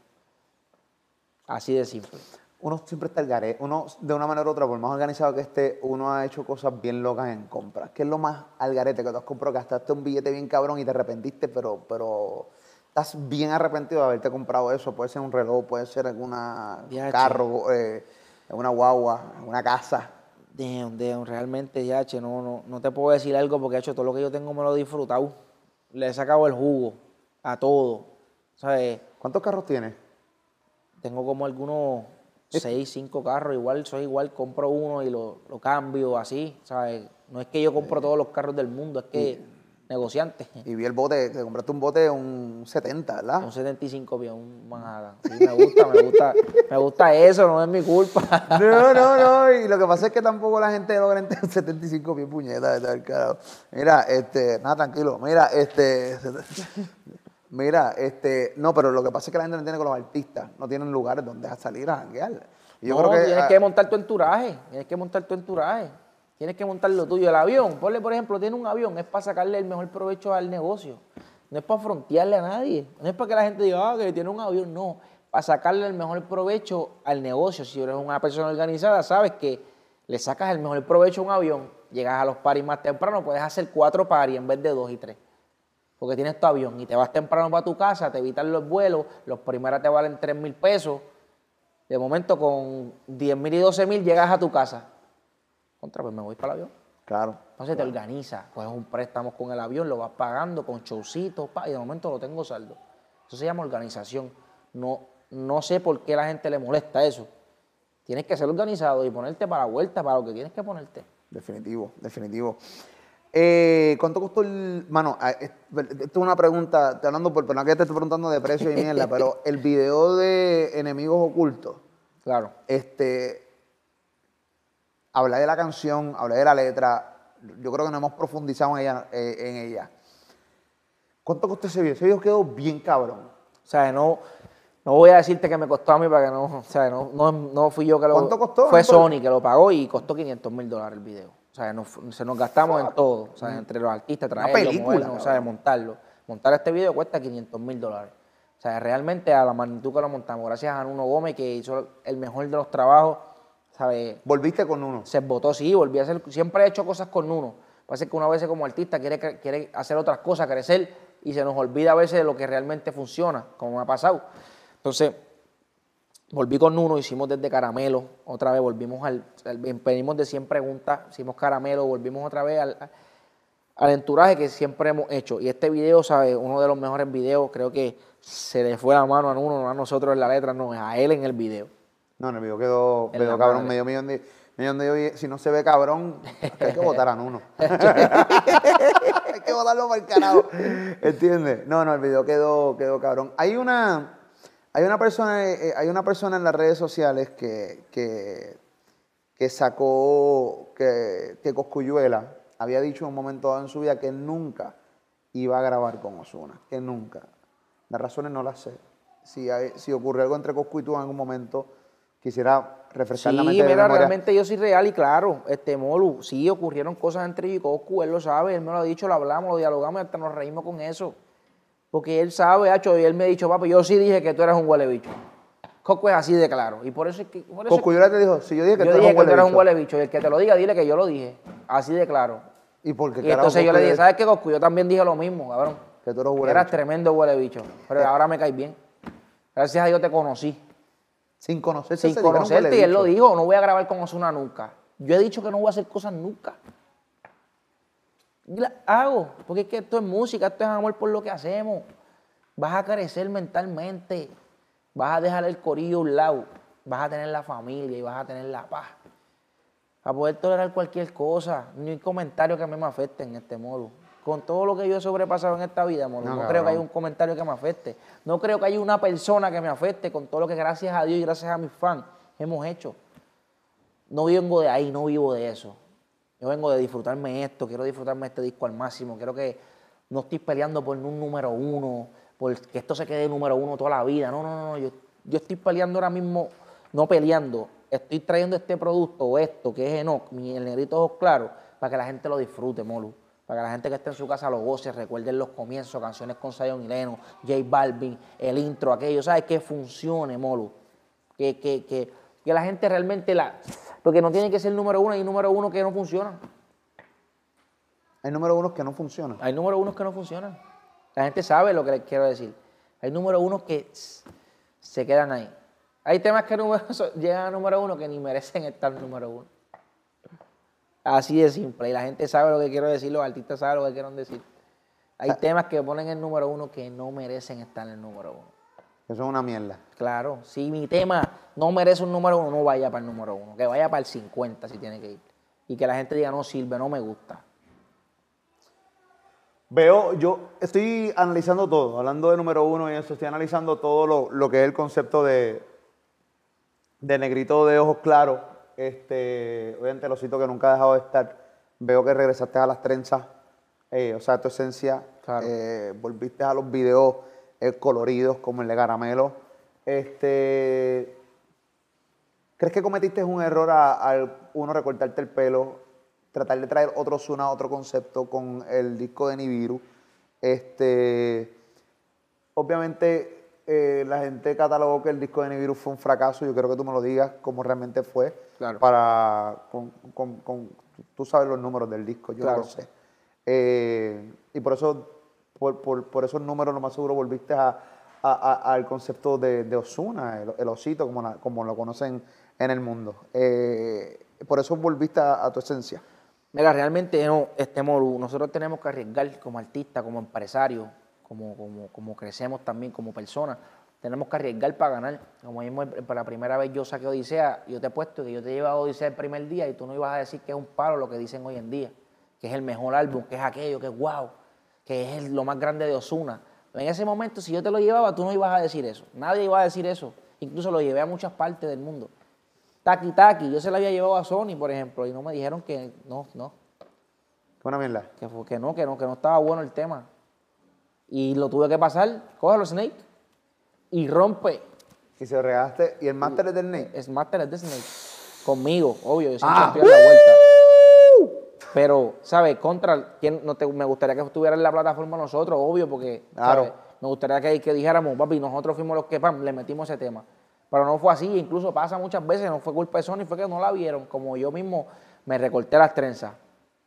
S2: Así de simple.
S1: Uno siempre está al garete. Uno, de una manera u otra, por más organizado que esté, uno ha hecho cosas bien locas en compras. ¿Qué es lo más al garete que tú has comprado? Gastaste un billete bien cabrón y te arrepentiste, pero, pero estás bien arrepentido de haberte comprado eso. Puede ser un reloj, puede ser alguna carro, eh, una guagua, una casa.
S2: Damn, damn, realmente, ya, no, no, no te puedo decir algo porque, hecho, todo lo que yo tengo me lo he disfrutado. Le he sacado el jugo a todo. ¿Sabes?
S1: ¿Cuántos carros tienes?
S2: Tengo como algunos seis, cinco carros, igual soy igual, compro uno y lo, lo cambio así, ¿sabes? No es que yo compro todos los carros del mundo, es que negociante.
S1: Y vi el bote, que compraste un bote, un 70, ¿verdad?
S2: Un 75 bien, un Manhattan. Sí, me gusta, me gusta, me gusta eso, no es mi culpa. [laughs]
S1: No, no, no. Y lo que pasa es que tampoco la gente logra entender un 75 pies puñetas. Mira, este, nada, tranquilo. Mira, este. Mira, este, no, pero lo que pasa es que la gente no entiende con los artistas, no tienen lugares donde salir a janguear.
S2: Y yo creo que, tienes ah, que montar tu enturaje, tienes que montar tu enturaje. Tienes que montar lo tuyo. El avión, ponle por ejemplo, tiene un avión, es para sacarle el mejor provecho al negocio. No es para frontearle a nadie. No es para que la gente diga, ah, que tiene un avión. No, para sacarle el mejor provecho al negocio. Si eres una persona organizada, sabes que le sacas el mejor provecho a un avión. Llegas a los paris más temprano, puedes hacer cuatro paris en vez de dos y tres. Porque tienes tu avión y te vas temprano para tu casa, te evitan los vuelos, los primeros te valen 3 mil pesos. De momento con 10 mil y 12 mil llegas a tu casa contra, pues me voy para el avión.
S1: Claro.
S2: Entonces te organiza, coges un préstamo con el avión, lo vas pagando con showcitos, y de momento lo tengo saldo. Eso se llama organización. No, no sé por qué la gente le molesta eso. Tienes que ser organizado y ponerte para la vuelta, para lo que tienes que ponerte.
S1: Definitivo, definitivo. Eh, ¿Cuánto costó el.? Mano, esto es una pregunta, te hablando por. Pero no que te estoy preguntando de precio y [laughs] mierda, pero el video de Enemigos Ocultos.
S2: Claro.
S1: Este hablé de la canción, hablé de la letra, yo creo que no hemos profundizado en ella. Eh, en ella. ¿Cuánto costó ese video? Ese video quedó bien cabrón.
S2: O sea, no, no voy a decirte que me costó a mí para que no, o sea, no, no, fui yo que lo...
S1: ¿Cuánto costó?
S2: Fue Sony que lo pagó y costó 500 mil dólares el video. O sea, se nos gastamos en todo, o sea, entre los artistas, traerlo, moverlo, o sea, montarlo. Montar este video cuesta 500 mil dólares. O sea, realmente a la magnitud que lo montamos, gracias a Nuno Gómez que hizo el mejor de los trabajos
S1: ¿Volviste con uno?
S2: Se votó, sí, volví a hacer. Siempre he hecho cosas con uno. Pasa que una vez como artista quiere, quiere hacer otras cosas, crecer, y se nos olvida a veces de lo que realmente funciona, como me ha pasado. Entonces, volví con uno, hicimos desde caramelo, otra vez volvimos al. Venimos de 100 preguntas, hicimos caramelo, volvimos otra vez al, al enturaje que siempre hemos hecho. Y este video, ¿sabes? Uno de los mejores videos, creo que se le fue la mano a uno, no a nosotros en la letra, no, a él en el video.
S1: No, en el video quedó, quedó cabrón, medio millón de, millón de Si no se ve cabrón, [laughs] hay que votar a uno. [laughs] hay que votarlo para el carajo. ¿Entiendes? No, no, el video quedó, quedó cabrón. Hay una, hay una persona, eh, hay una persona en las redes sociales que, que, que sacó que, que Coscuyuela había dicho en un momento dado en su vida que nunca iba a grabar con Osuna, que nunca. Las razones no las sé. Si, hay, si ocurrió algo entre Coscu y tú en algún momento, quisiera refrescar la mente
S2: Sí, mira, realmente yo soy real y claro, este Molu, sí ocurrieron cosas entre Yikoku, él lo sabe, él me lo ha dicho, lo hablamos, lo dialogamos y hasta nos reímos con eso. Porque él sabe, hecho, y él me ha dicho, papá, yo sí dije que tú eras un huele bicho. Coco es así de claro. Y por eso es que.
S1: Coco, yo te dijo, si yo dije que,
S2: tú, eras un, eras un huele bicho. Y el que te lo diga, dile que yo lo dije. Así de claro.
S1: ¿Y por qué
S2: Y entonces yo le dije, ¿sabes qué, Coco? Yo también dije lo mismo, cabrón.
S1: Que tú eras huele
S2: Eras tremendo huele bicho. Pero eh. ahora me caes bien. Gracias a Dios te conocí.
S1: Sin conocerte.
S2: Sin conocerte, y él lo dijo, no voy a grabar con Osuna nunca. Yo he dicho que no voy a hacer cosas nunca. Y la hago, porque es que esto es música, esto es amor por lo que hacemos. Vas a crecer mentalmente, vas a dejar el corillo a un lado, vas a tener la familia y vas a tener la paz. A poder tolerar cualquier cosa, ni comentario que a mí me afecte en este modo con todo lo que yo he sobrepasado en esta vida, no, creo que haya un comentario que me afecte. No creo que haya una persona que me afecte con todo lo que gracias a Dios y gracias a mis fans hemos hecho. No vengo de ahí, no vivo de eso. Yo vengo de disfrutarme esto, quiero disfrutarme este disco al máximo. Quiero que no estoy peleando por un número uno, por que esto se quede número uno toda la vida. No, no, no. Yo, yo estoy peleando ahora mismo, no peleando, estoy trayendo este producto o esto, que es Enoch, el negrito ojos claros, para que la gente lo disfrute, Molu para que la gente que esté en su casa lo goce, recuerden los comienzos, canciones con Zion y Leno, J Balvin, el intro, aquello, ¿sabes? Que funcione, Molu. Que, que, que, que la gente realmente la... Porque no tiene que ser el número uno, hay número uno que no funciona.
S1: Hay número uno que no funcionan.
S2: Hay número uno que no funcionan. La gente sabe lo que les quiero decir. Hay número uno que se quedan ahí. Hay temas que [laughs] llegan a número uno que ni merecen estar número uno. Así de simple. Y la gente sabe lo que quiero decir, los artistas saben lo que quiero decir. Hay ah. temas que ponen el número uno que no merecen estar en el número uno.
S1: Eso es una mierda.
S2: Claro, si mi tema no merece un número uno, no vaya para el número uno, que vaya para el 50 si tiene que ir. Y que la gente diga, no sirve, no me gusta.
S1: Veo, yo estoy analizando todo, hablando de número uno y eso, estoy analizando todo lo, lo que es el concepto de, de negrito de ojos claros. Este, obviamente, lo cito que nunca ha dejado de estar. Veo que regresaste a las trenzas, eh, o sea, tu esencia.
S2: Claro.
S1: eh, volviste a los videos eh, coloridos como el de Caramelo. Este, ¿Crees que cometiste un error al uno recortarte el pelo, tratar de traer otro Zuna, otro concepto con el disco de Nibiru? Este, obviamente eh, la gente catalogó que el disco de Nibiru fue un fracaso. Yo quiero que tú me lo digas cómo realmente fue.
S2: Claro.
S1: Para, con, con- con- tú sabes los números del disco, yo
S2: Claro.
S1: lo sé. Eh, y por eso, por, por- por esos números, lo más seguro volviste a, al concepto de, Osuna, el, osito, como, lo conocen en el mundo. Eh, por eso volviste a, a tu esencia.
S2: Mira, realmente no, este Moru, nosotros tenemos que arriesgar como artistas, como empresarios, como, como, crecemos también como personas. Tenemos que arriesgar para ganar. Como mismo para la primera vez yo saqué Odisea, yo te he puesto que yo te he llevado Odisea el primer día y tú no ibas a decir que es un palo lo que dicen hoy en día, que es el mejor álbum, que es aquello, que es wow, que es el- lo más grande de Osuna. En ese momento, si yo te lo llevaba, tú no ibas a decir eso. Nadie iba a decir eso. Incluso lo llevé a muchas partes del mundo. Taki Taki, yo se la había llevado a Sony, por ejemplo, y no me dijeron que no, no,
S1: Fue una mierda.
S2: que, que no, que no, que no estaba bueno el tema. Y lo tuve que pasar, cógelo Snake y rompe.
S1: Y se lo regalaste. ¿Y el máster es del Nate?
S2: Es Master es de Snake. Conmigo, obvio, yo siempre
S1: Ah.
S2: estoy a la vuelta. Pero, ¿sabes? Contra, ¿quién no te, me gustaría que estuviera en la plataforma nosotros, obvio, porque
S1: Claro.
S2: ¿sabes? me gustaría que, que dijéramos, papi, nosotros fuimos los que pam, le metimos ese tema. Pero no fue así, incluso pasa muchas veces, no fue culpa de Sony, fue que no la vieron. Como yo mismo me recorté las trenzas.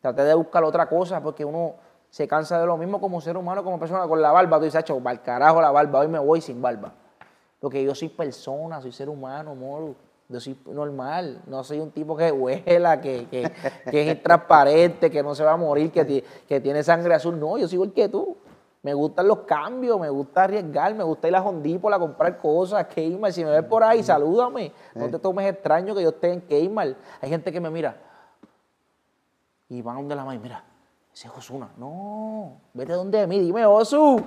S2: Traté de buscar otra cosa porque uno se cansa de lo mismo como ser humano, como persona, con la barba. Tú dices, "Acho, al carajo la barba, hoy me voy sin barba. Porque yo soy persona, soy ser humano, moro. Yo soy normal, no soy un tipo que huela, que, que, que es intransparente, que no se va a morir, que, que tiene sangre azul. No, yo soy igual que tú. Me gustan los cambios, me gusta arriesgar, me gusta ir a Hondipo a comprar cosas, Keymar. Si me ves por ahí, salúdame. No te tomes extraño que yo esté en Keymar. Hay gente que me mira y van a donde la madre, mira, ese es Osuna. No, vete donde mí, dime, Osu.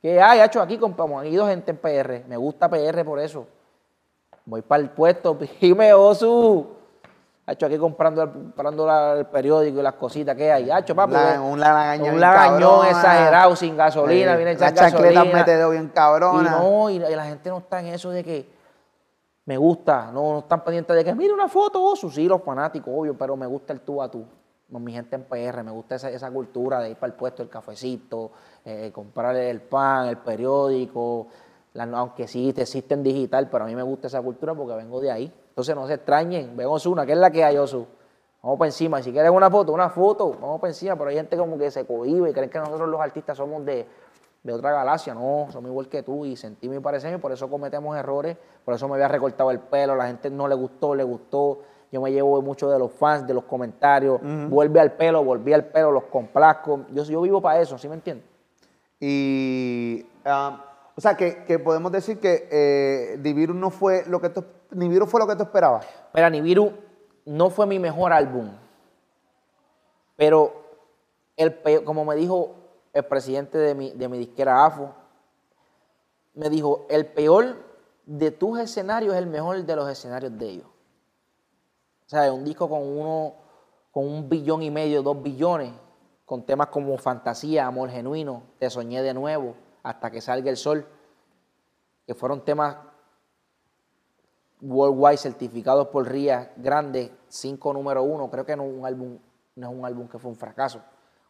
S2: ¿Qué hay, hecho aquí? Compramos, han ido gente en PR. Me gusta PR por eso. Voy para el puesto, [laughs] dime, Osu. Hacho aquí comprando, el- comprando la- el periódico y las cositas que hay. Hacho, papi.
S1: La- un lagañón
S2: Un lagañón exagerado, sin gasolina,
S1: Eh,
S2: viene echar
S1: Las chancletas
S2: gasolina.
S1: mete dedo bien cabrona.
S2: Y no, y la, y la gente no está en eso de que me gusta, no, no están pendientes de que mira una foto, Osu. Sí, los fanáticos, obvio, pero me gusta el tú a tú. Con mi gente en PR, me gusta esa, esa cultura de ir para el puesto, el cafecito, eh, comprar el pan, el periódico, la- aunque sí te existe en digital, pero a mí me gusta esa cultura porque vengo de ahí. Entonces no se extrañen, ven Osuna, ¿qué es la que hay, Osu? Vamos para encima, si quieres una foto, una foto, vamos para encima, pero hay gente como que se cohibe y creen que nosotros los artistas somos de, de otra galaxia, no, somos igual que tú y sentí mi parecer y por eso cometemos errores, por eso me había recortado el pelo, la gente no le gustó, le gustó, yo me llevo mucho de los fans, de los comentarios, vuelve al pelo, volví al pelo, los complazco, yo, yo vivo para eso, ¿sí me entiendes?
S1: Y, ah, o sea, que, que podemos decir que eh, Nibiru no fue lo que tú, Nibiru fue lo que tú esperabas.
S2: Mira, Nibiru no fue mi mejor álbum, pero el como me dijo el presidente de mi, de mi disquera AFO, me dijo, el peor de tus escenarios es el mejor de los escenarios de ellos. O sea, un disco con uno, con un billón y medio, dos billones, con temas como Fantasía, Amor Genuino, Te Soñé de Nuevo, Hasta que Salga el Sol, que fueron temas worldwide certificados por RIA, grandes, cinco número uno. Creo que no, un álbum, no es un álbum que fue un fracaso.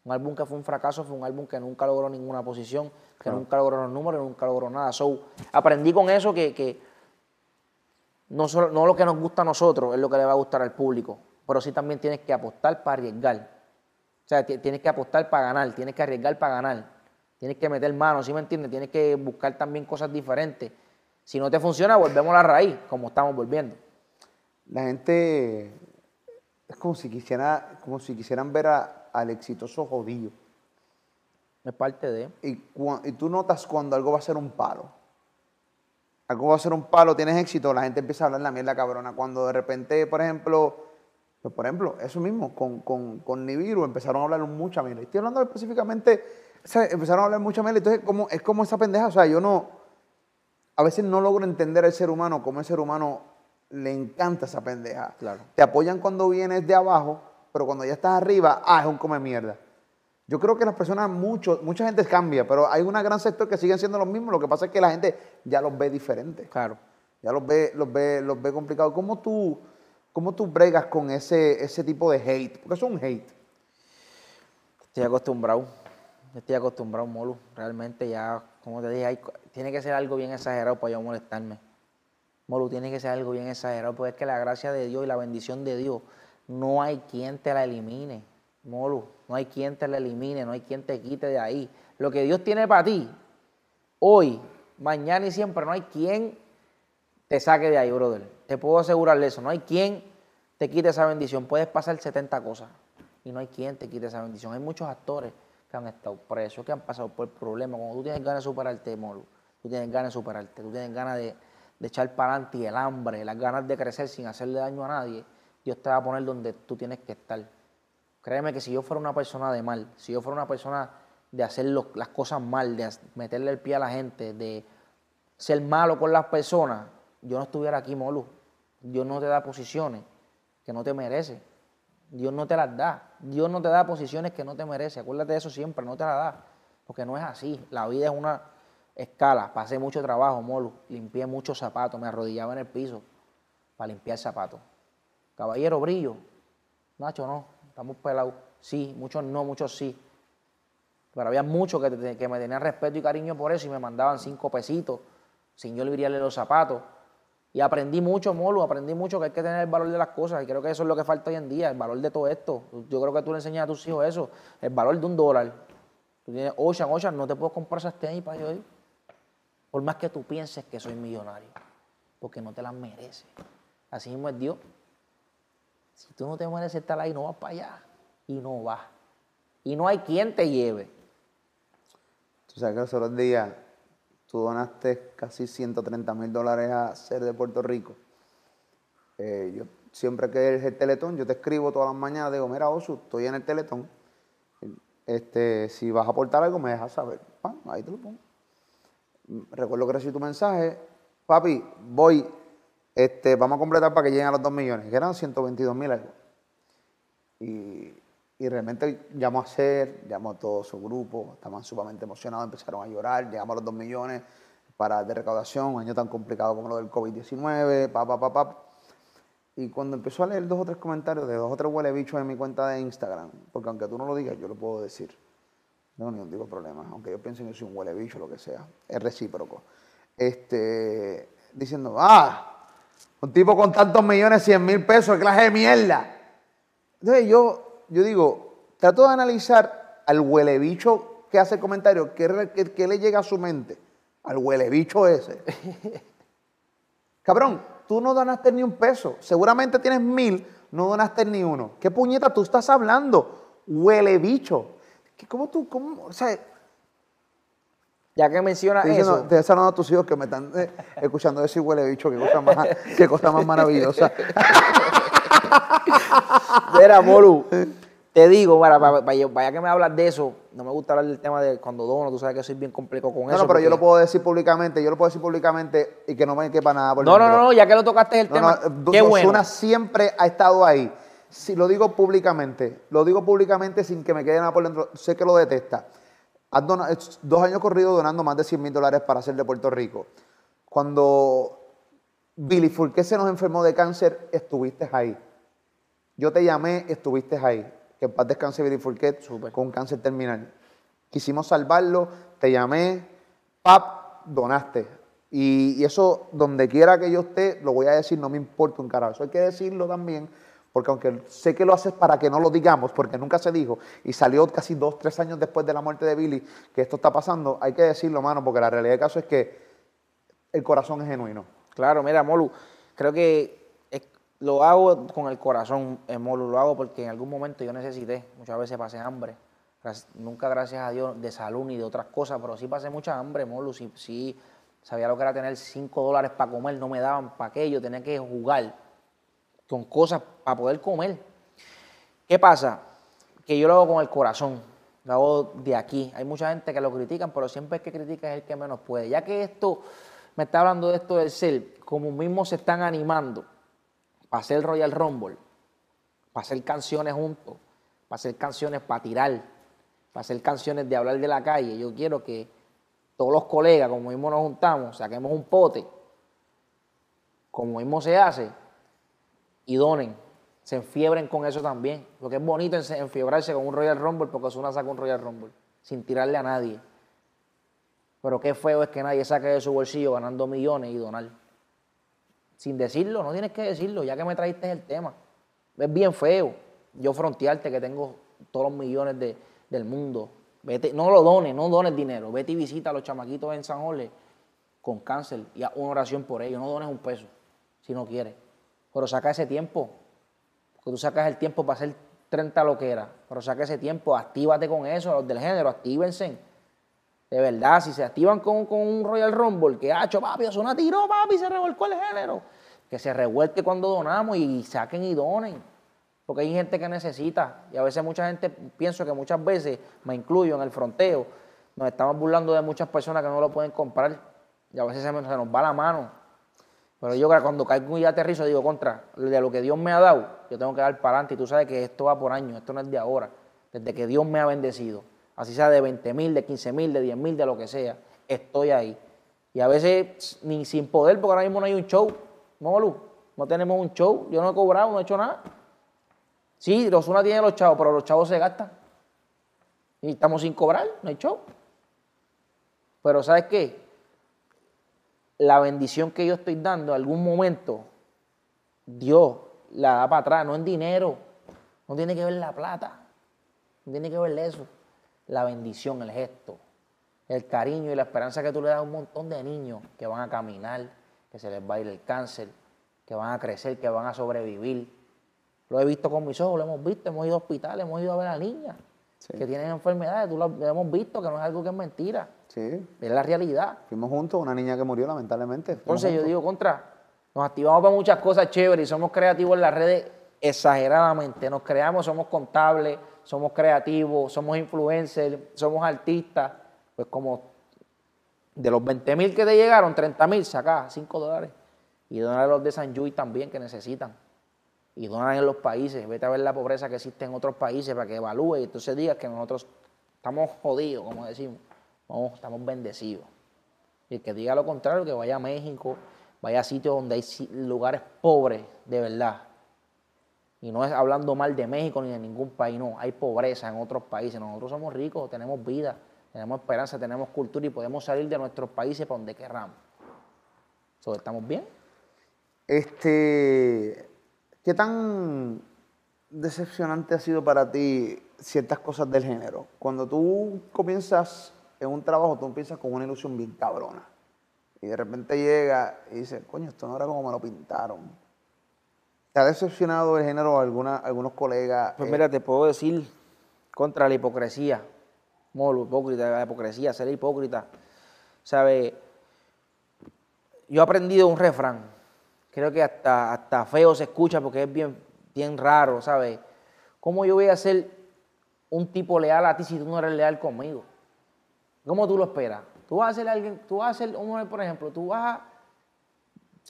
S2: Un álbum que fue un fracaso fue un álbum que nunca logró ninguna posición, que nunca logró los números, nunca logró nada. So, aprendí con eso que, que no, solo, no lo que nos gusta a nosotros es lo que le va a gustar al público, pero sí también tienes que apostar para arriesgar. O sea, ti- tienes que apostar para ganar, tienes que arriesgar para ganar. Tienes que meter manos, ¿sí me entiendes? Tienes que buscar también cosas diferentes. Si no te funciona, volvemos a la raíz, como estamos volviendo.
S1: La gente es como si quisiera, como si quisieran ver a- al exitoso jodido.
S2: Es parte de.
S1: Y, y tú notas cuando algo va a ser un palo. algo va a ser un palo, tienes éxito, la gente empieza a hablar la mierda cabrona. Cuando de repente, por ejemplo, pues por ejemplo, eso mismo, con, con, con Nibiru empezaron a hablar mucha mierda. Estoy hablando específicamente, o sea, empezaron a hablar mucha mierda. Entonces, como, es como esa pendeja, o sea, yo no, a veces no logro entender al ser humano, cómo el ser humano le encanta esa pendeja.
S2: Claro.
S1: Te apoyan cuando vienes de abajo, pero cuando ya estás arriba, ah, es un come mierda. Yo creo que las personas, mucho, mucha gente cambia, pero hay una gran sector que siguen siendo los mismos. Lo que pasa es que la gente ya los ve diferentes.
S2: Claro.
S1: Ya los ve, los ve, los ve complicados. ¿Cómo tú, cómo tú bregas con ese, ese tipo de hate? Porque eso es un hate.
S2: Estoy acostumbrado. Estoy acostumbrado, Molu. Realmente ya, como te dije, tiene que ser algo bien exagerado para yo molestarme. Molu, tiene que ser algo bien exagerado, porque es que la gracia de Dios y la bendición de Dios, no hay quien te la elimine. Molu, no hay quien te la elimine, no hay quien te quite de ahí. Lo que Dios tiene para ti, hoy, mañana y siempre, no hay quien te saque de ahí, brother. Te puedo asegurar de eso. No hay quien te quite esa bendición. Puedes pasar 70 cosas y no hay quien te quite esa bendición. Hay muchos actores que han estado presos, que han pasado por problemas. Cuando tú tienes ganas de superarte, Molo, tú tienes ganas de superarte, tú tienes ganas de, de echar para adelante el hambre, las ganas de crecer sin hacerle daño a nadie, Dios te va a poner donde tú tienes que estar. Créeme que si yo fuera una persona de mal, si yo fuera una persona de hacer las cosas mal, de meterle el pie a la gente, de ser malo con las personas, yo no estuviera aquí, Molu. Dios no te da posiciones que no te merece. Dios no te las da. Dios no te da posiciones que no te merece. Acuérdate de eso siempre, no te las da. Porque no es así. La vida es una escala. Pasé mucho trabajo, Molu. Limpié muchos zapatos. Me arrodillaba en el piso para limpiar zapatos. Caballero, brillo. Nacho, no. Estamos pelados. Sí, muchos no, muchos sí. Pero había muchos que, que me tenían respeto y cariño por eso y me mandaban cinco pesitos sin yo brillarle los zapatos. Y aprendí mucho, Molu, aprendí mucho que hay que tener el valor de las cosas. Y creo que eso es lo que falta hoy en día, el valor de todo esto. Yo creo que tú le enseñas a tus hijos eso, el valor de un dólar. Tú tienes Ocean, Ocean, no te puedo comprar esas tenis para yo. Por más que tú pienses que soy millonario, porque no te las mereces. Así mismo es Dios. Si tú no te mereces estar ahí, no vas para allá. Y no vas. Y no hay quien te lleve.
S1: Tú sabes que los otros días tú donaste casi 130 mil dólares a Ser de Puerto Rico. Eh, yo siempre que es el Teletón, yo te escribo todas las mañanas, digo, mira Osu, estoy en el Teletón. Este, si vas a aportar algo, me dejas saber. Pam, ahí te lo pongo. Recuerdo que recibí tu mensaje. Papi, voy, este, vamos a completar para que lleguen a los 2 millones, que eran 122 mil algo. Y, y realmente llamó a Ser, llamó a todo su grupo, estaban sumamente emocionados, empezaron a llorar, llegamos a los 2 millones para, de recaudación, un año tan complicado como lo del COVID-19, pa, pa, pa, pa. Y cuando empezó a leer dos o tres comentarios de dos o tres huele bichos en mi cuenta de Instagram, porque aunque tú no lo digas, yo lo puedo decir. No, ni un tipo de problema, aunque yo piense que yo soy un huele bicho, lo que sea, es recíproco. Este, diciendo, ah, un tipo con tantos millones, 100 mil pesos, ¿qué clase de mierda? Entonces yo, yo digo, trato de analizar al huele bicho que hace el comentario, ¿qué, re- qué- qué le llega a su mente? Al huele bicho ese. [laughs] Cabrón, tú no donaste ni un peso. Seguramente tienes mil, no donaste ni uno. ¿Qué puñeta tú estás hablando? Huele bicho. ¿Qué- ¿Cómo tú, cómo, o sea,
S2: Ya que mencionas eso,
S1: te hablando a tus hijos que me están eh, escuchando decir huele bicho, qué cosa más, qué cosa más maravillosa. [laughs] [laughs]
S2: Mira, Molu, te digo, para, para- para- vaya que me hablas de eso, no me gusta hablar del tema de cuando dono, tú sabes que soy bien complejo con
S1: No,
S2: eso.
S1: no, pero yo lo puedo decir públicamente, yo lo puedo decir públicamente y que no me quepa nada por
S2: No, no, no, no, ya que lo tocaste el
S1: No,
S2: tema,
S1: no,
S2: qué bueno.
S1: siempre ha estado ahí. Si lo digo públicamente, lo digo públicamente sin que me quede nada por dentro. Sé que lo detesta. Has dona- es- dos años corridos donando más de 100 mil dólares para hacer de Puerto Rico. Cuando Billy Fulque se nos enfermó de cáncer, estuviste ahí. Yo te llamé, estuviste ahí. Que en paz descanse Billy
S2: Súper.
S1: con cáncer terminal. Quisimos salvarlo, te llamé, pap, donaste. Y, y eso, donde quiera que yo esté, lo voy a decir, no me importa un carajo. Eso hay que decirlo también, porque aunque sé que lo haces para que no lo digamos, porque nunca se dijo, y salió casi dos, tres años después de la muerte de Billy, que esto está pasando, hay que decirlo, mano, porque la realidad del caso es que el corazón es genuino.
S2: Claro, mira, Molu, creo que lo hago con el corazón, eh, Molu, lo hago porque en algún momento yo necesité, muchas veces pasé hambre, nunca gracias a Dios de salud ni de otras cosas, pero sí pasé mucha hambre, Molu, sí sabía lo que era tener 5 dólares para comer, no me daban para aquello, tenía que jugar con cosas para poder comer. ¿Qué pasa? Que yo lo hago con el corazón, lo hago de aquí. Hay mucha gente que lo critican, pero siempre el que critica es el que menos puede. Ya que esto, me está hablando de esto del ser, como mismo se están animando para hacer Royal Rumble, para hacer canciones juntos, para hacer canciones para tirar, para hacer canciones de hablar de la calle. Yo quiero que todos los colegas, como mismo nos juntamos, saquemos un pote, como mismo se hace, y donen. Se enfiebren con eso también. Porque es bonito enfiebrarse con un Royal Rumble porque Osuna saca un Royal Rumble sin tirarle a nadie. Pero qué feo es que nadie saque de su bolsillo ganando millones y donar. Sin decirlo, no tienes que decirlo, ya que me trajiste el tema. Es bien feo yo frontearte que tengo todos los millones del mundo. Vete, no lo dones, no dones dinero. Vete y visita a los chamaquitos en San Jorge con cáncer y haz una oración por ellos. No dones un peso si no quieres. Pero saca ese tiempo. Porque tú sacas el tiempo para hacer 30 lo que era. Pero saca ese tiempo, actívate con eso, los del género, actívense. De verdad, si se activan con, un Royal Rumble, que ha hecho papi, una tiró, papi, se revolcó el género. Que se revuelque cuando donamos y saquen y donen. Porque hay gente que necesita. Y a veces mucha gente, pienso que muchas veces, me incluyo en el fronteo, nos estamos burlando de muchas personas que no lo pueden comprar. Y a veces se, nos va la mano. Pero yo cuando caigo y aterrizo digo, contra, de lo que Dios me ha dado, yo tengo que dar para adelante. Y tú sabes que esto va por años, esto no es de ahora. Desde que Dios me ha bendecido. Así sea de 20 mil, de 15 mil, de 10 mil, de lo que sea. Estoy ahí. Y a veces ni sin poder, porque ahora mismo no hay un show. No, Lu, no tenemos un show. Yo no he cobrado, no he hecho nada. Sí, los una tienen los chavos, pero los chavos se gastan. Y estamos sin cobrar, no hay show. Pero ¿sabes qué? La bendición que yo estoy dando, en algún momento, Dios la da para atrás, no en dinero. No tiene que ver la plata. No tiene que ver eso. La bendición, el gesto, el cariño y la esperanza que tú le das a un montón de niños que van a caminar, que se les va a ir el cáncer, que van a crecer, que van a sobrevivir lo he visto con mis ojos, lo hemos visto, hemos ido a hospitales, hemos ido a ver a niñas que tienen enfermedades, tú lo, hemos visto, que no es algo que es mentira. Sí. Es la realidad.
S1: Fuimos juntos, una niña que murió lamentablemente.
S2: Entonces yo digo, contra, nos activamos para muchas cosas chéveres y somos creativos en las redes exageradamente. Nos creamos, somos contables, somos creativos, somos influencers, somos artistas. Pues como de los 20 mil que te llegaron, 30 mil, saca 5 dólares. Y donar a los de San Luis también que necesitan y donan en los países. Vete a ver la pobreza que existe en otros países para que evalúe y entonces digas que nosotros estamos jodidos, como decimos. No, estamos bendecidos. Y el que diga lo contrario, que vaya a México, vaya a sitios donde hay lugares pobres, de verdad. Y no es hablando mal de México ni de ningún país, no. Hay pobreza en otros países. Nosotros somos ricos, tenemos vida, tenemos esperanza, tenemos cultura y podemos salir de nuestros países para donde querramos. ¿Estamos bien?
S1: Este, ¿Qué tan decepcionante ha sido para ti ciertas cosas del género? Cuando tú comienzas en un trabajo, tú empiezas con una ilusión bien cabrona. Y de repente llega y dice, coño, esto no era como me lo pintaron. ¿Te ha decepcionado el género alguna, algunos colegas?
S2: Pues mira, te puedo decir contra la hipocresía. Molo, hipócrita, la hipocresía, ser hipócrita. ¿Sabe? Yo he aprendido un refrán creo que hasta, hasta feo se escucha porque es bien, bien raro, ¿sabes? ¿Cómo yo voy a ser un tipo leal a ti si tú no eres leal conmigo? ¿Cómo tú lo esperas? Tú vas a ser alguien, tú vas a ser, un por ejemplo, tú vas a,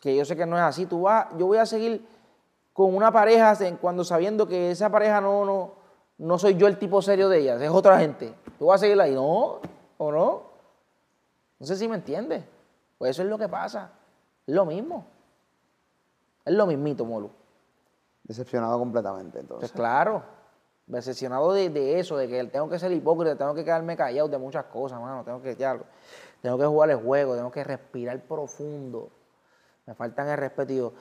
S2: que yo sé que no es así, tú vas, yo voy a seguir con una pareja cuando sabiendo que esa pareja no, no, no soy yo el tipo serio de ella, es otra gente. Tú vas a seguir ahí, no, o no. No sé si me entiendes. Pues eso es lo que pasa. Es lo mismo. Es lo mismito, Molu.
S1: Decepcionado completamente, entonces.
S2: Pues claro, decepcionado de, eso, de que tengo que ser hipócrita, tengo que quedarme callado de muchas cosas, mano. Tengo que, ya, tengo que jugar el juego, tengo que respirar profundo. Me faltan el respeto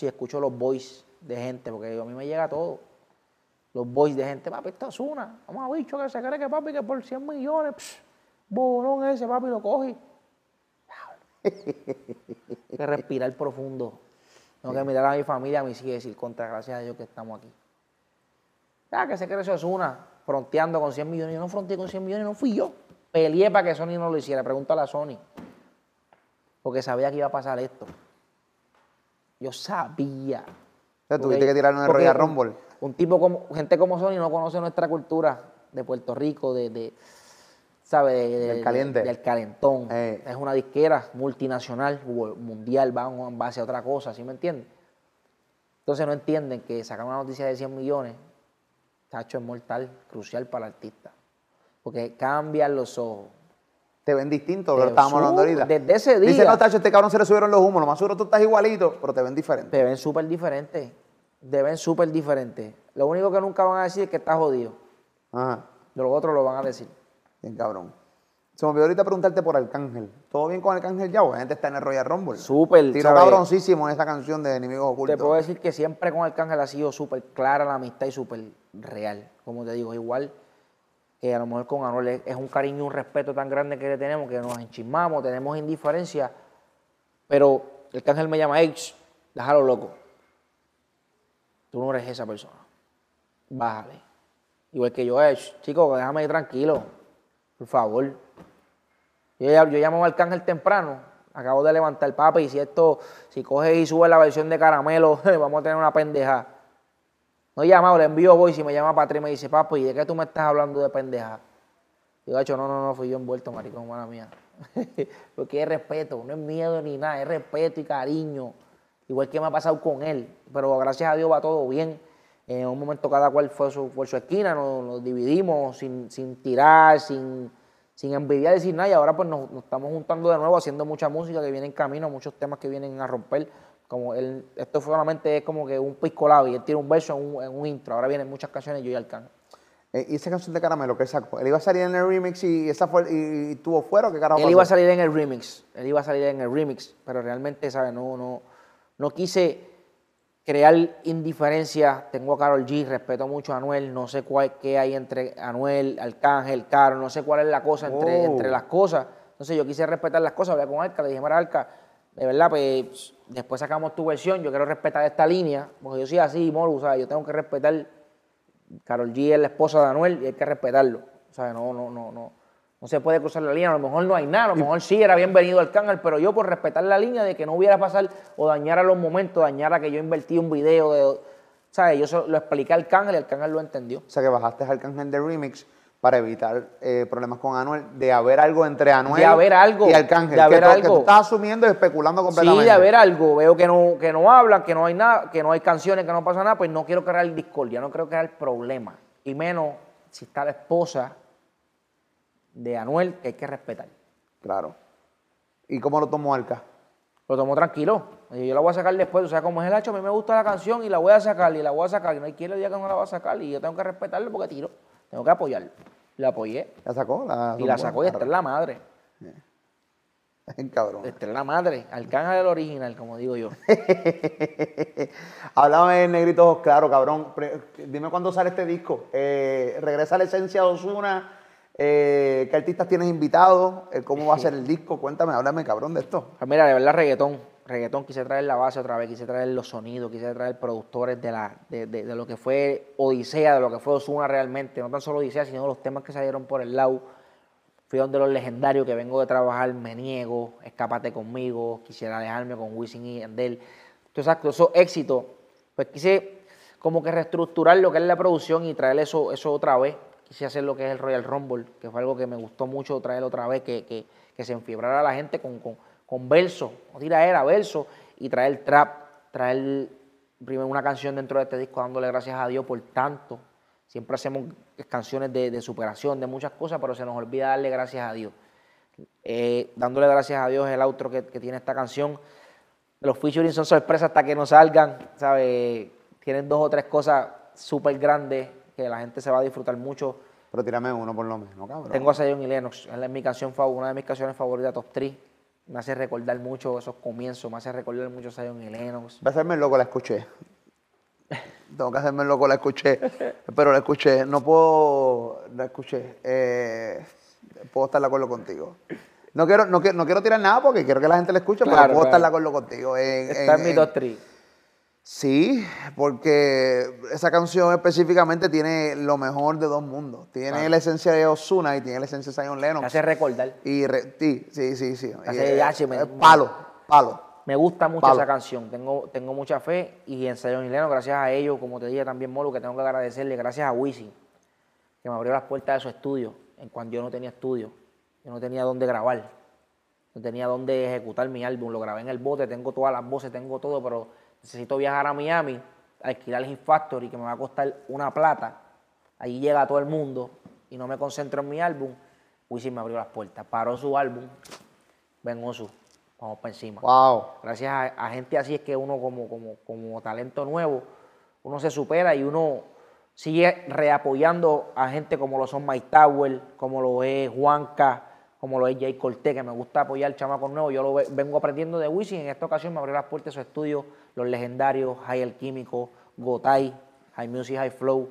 S2: y escucho los voices de gente, porque a mí me llega todo. Los voices de gente, papi, esta es una. Vamos a bicho que se cree que papi que por 100 millones, psh, bolón ese, papi, lo coge que respirar profundo. Tengo que mirar a mi familia, a mis hijos y decir, contra gracias a Dios que estamos aquí. Ya que se cree eso es una, fronteando con 100 millones. Yo no fronteé con 100 millones, no fui yo. peleé para que Sony no lo hiciera. Pregúntale a Sony. Porque sabía que iba a pasar esto. Yo sabía.
S1: O sea, tuviste que tirar un Royal
S2: un-
S1: Rumble.
S2: Un tipo como, gente como Sony no conoce nuestra cultura de Puerto Rico, de, de ¿sabe? De- de-
S1: Del caliente.
S2: del calentón.
S1: Eh.
S2: Es una disquera multinacional, mundial, va en base a otra cosa, ¿sí me entiendes? Entonces no entienden que sacar una noticia de 100 millones, tacho, es mortal, crucial para el artista. Porque cambian los ojos.
S1: Te ven distinto, lo
S2: Te
S1: estábamos hablando ahorita.
S2: desde ese
S1: Dicen
S2: día.
S1: los tachos, este cabrón se le subieron los humos. Lo más seguro tú estás igualito, pero te ven diferente.
S2: Te ven súper diferentes. Te ven súper diferentes. Lo único que nunca van a decir es que estás jodido.
S1: Ajá.
S2: De los otros lo van a decir.
S1: Bien cabrón. Se me olvidó ahorita preguntarte por Arcángel. ¿Todo bien con Arcángel ya? La gente está en el Royal Rumble.
S2: Súper,
S1: Tiro
S2: ¿sabes?
S1: cabroncísimo en esa canción de Enemigos
S2: Te
S1: Ocultos.
S2: puedo decir que siempre con Arcángel ha sido súper clara la amistad y súper real. Como te digo, igual que a lo mejor con Anuel es- un cariño y un respeto tan grande que le tenemos que nos enchismamos, tenemos indiferencia. Pero Arcángel me llama, sh, déjalo loco. Tú no eres esa persona. Bájale. Igual que yo, sh, chico, déjame ir tranquilo. Por favor. Yo, yo llamo a Arcángel temprano. Acabo de levantar el papa y si esto, si coges y subes la versión de caramelo, [laughs] vamos a tener una pendeja. No he llamado, le envío voy. Si me llama Patri y me dice, papi, ¿y de qué tú me estás hablando de pendeja? Digo, hecho, no, no, no, fui yo envuelto, maricón, mala mía. [laughs] Porque es respeto, no es miedo ni nada, es respeto y cariño. Igual que me ha pasado con él. Pero gracias a Dios va todo bien. En un momento cada cual fue su, por su esquina, nos, dividimos sin, sin tirar, sin, sin envidiar, sin nada. Y ahora pues nos estamos juntando de nuevo, haciendo mucha música que viene en camino, muchos temas que vienen a romper. Como él, esto solamente es como que un pisco labio, y él tiene un verso en un, en un intro. Ahora vienen muchas canciones yo y Arcángel.
S1: Eh, ¿Y esa canción de Caramelo que sacó? ¿Él iba a salir en el remix y esa fue y, y tuvo fuera o qué carajo
S2: Él
S1: pasó?
S2: iba a salir en el remix, él iba a salir en el remix, pero realmente, ¿sabes? No, no, no quise crear indiferencia. Tengo a Carol G, respeto mucho a Anuel, no sé cuál qué hay entre Anuel, Arcángel, Caro, no sé cuál es la cosa entre,
S1: Oh.
S2: entre las cosas. Entonces yo quise respetar las cosas, hablé con Arca, le dije, mira Arca, de verdad, pues después sacamos tu versión, yo quiero respetar esta línea, porque yo soy así, Moru, ¿sabes? Yo tengo que respetar Carol G es la esposa de Anuel y hay que respetarlo. O sea, no, no, no, no. No se puede cruzar la línea, a lo mejor no hay nada, a lo mejor sí era bienvenido al canal, pero yo por respetar la línea de que no hubiera pasar o dañar a los momentos, dañar a que yo invertí un video de, ¿sabes? Yo lo expliqué al canal y el canal lo entendió.
S1: O sea que bajaste Arcángel de remix para evitar eh, problemas con Anuel, de haber algo entre Anuel
S2: De haber algo,
S1: y Arcángel.
S2: de haber
S1: que, tú- que
S2: algo.
S1: tú estás asumiendo y especulando
S2: Sí,
S1: completamente.
S2: de haber algo, veo que no, que no hablan, que no hay nada, que no hay canciones, que no pasa nada, pues no quiero crear discordia, no quiero crear problema. Y menos si está la esposa de Anuel, que hay que respetar.
S1: Claro. ¿Y cómo lo tomó Arca?
S2: Lo tomó tranquilo. Yo la voy a sacar después. O sea, como es el hecho, a mí me gusta la canción y la voy a sacar y la voy a sacar. Y no hay quien le diga que no la va a sacar. Y yo tengo que respetarlo porque tiro. Tengo que apoyarlo. La apoyé.
S1: ¿La sacó? La,
S2: Y la sacó y esta [laughs] es la madre.
S1: Cabrón.
S2: Esta es la madre. Arcángel del original, como digo yo. [laughs]
S1: Háblame en negrito claro, cabrón. Dime cuándo sale este disco. Eh, regresa la esencia de Osuna. Eh, ¿Qué artistas tienes invitados? Eh, ¿Cómo va a ser el disco? Cuéntame, háblame, cabrón, de esto.
S2: Pues mira, de verdad, reggaetón. Reggaetón, quise traer la base otra vez, quise traer los sonidos, quise traer productores de, la, de, de- lo que fue Odisea, de lo que fue Osuna realmente. No tan solo Odisea, sino los temas que salieron por el lado. Fui donde los legendarios que vengo de trabajar, Me Niego, Escápate conmigo, Quisiera dejarme con Wisin y Yandel. Entonces, esos éxitos, pues quise como que reestructurar lo que es la producción y traer eso, eso otra vez. Quise hacer lo que es el Royal Rumble, que fue algo que me gustó mucho traer otra vez, que, que, que se enfibrara la gente con, con verso, no tiraera, verso, y traer trap, traer primero una canción dentro de este disco dándole gracias a Dios por tanto. Siempre hacemos canciones de, de superación, de muchas cosas, pero se nos olvida darle gracias a Dios. Eh, dándole gracias a Dios es el outro que, que tiene esta canción. Los featuring son sorpresas hasta que no salgan, ¿sabes? Tienen dos o tres cosas súper grandes que la gente se va a disfrutar mucho.
S1: Pero tírame uno por lo menos, cabrón.
S2: Tengo a Zion y Lennox, es mi canción una de mis canciones favoritas, top 3. Me hace recordar mucho esos comienzos, me hace recordar mucho a Zion y Lennox.
S1: Voy a hacerme el loco, la escuché. Tengo que hacerme el loco, la escuché. Pero la escuché. No puedo. La escuché. Eh, puedo estar de acuerdo contigo. No quiero, no, no quiero tirar nada porque quiero que la gente la escuche,
S2: Claro,
S1: pero puedo
S2: claro.
S1: estar de acuerdo contigo. En,
S2: Está en, mi
S1: en-
S2: top 3.
S1: Sí, porque esa canción específicamente tiene lo mejor de dos mundos. Tiene la esencia de Ozuna y tiene la esencia de Zion Lennox.
S2: Me hace recordar.
S1: Y re- sí, sí, sí, sí.
S2: Hace
S1: Y, eh,
S2: me-
S1: eh, palo, palo.
S2: Me gusta mucho
S1: Palo.
S2: esa canción, tengo, tengo mucha fe y en Zion y Lennox, gracias a ellos, como te dije también, Molo, que tengo que agradecerle, gracias a Wisin, que me abrió las puertas de su estudio, en cuando yo no tenía estudio, yo no tenía dónde grabar, no tenía dónde ejecutar mi álbum, lo grabé en el bote, tengo todas las voces, tengo todo, pero necesito viajar a Miami, alquilar el Hit Factory, que me va a costar una plata, ahí llega todo el mundo y no me concentro en mi álbum, Wisin me abrió las puertas, paró su álbum, ven Osu, vamos para encima.
S1: Wow.
S2: Gracias a, a gente así es que uno como, como, como talento nuevo, uno se supera y uno sigue reapoyando a gente como lo son Mike Tower, como lo es Juanca, como lo es Jay Cortés, que me gusta apoyar chamacos nuevos. Yo lo ve- vengo aprendiendo de Wisin. En esta ocasión me abrió las puertas de su estudio, los legendarios, High El Químico, Gotay, High Music, High Flow.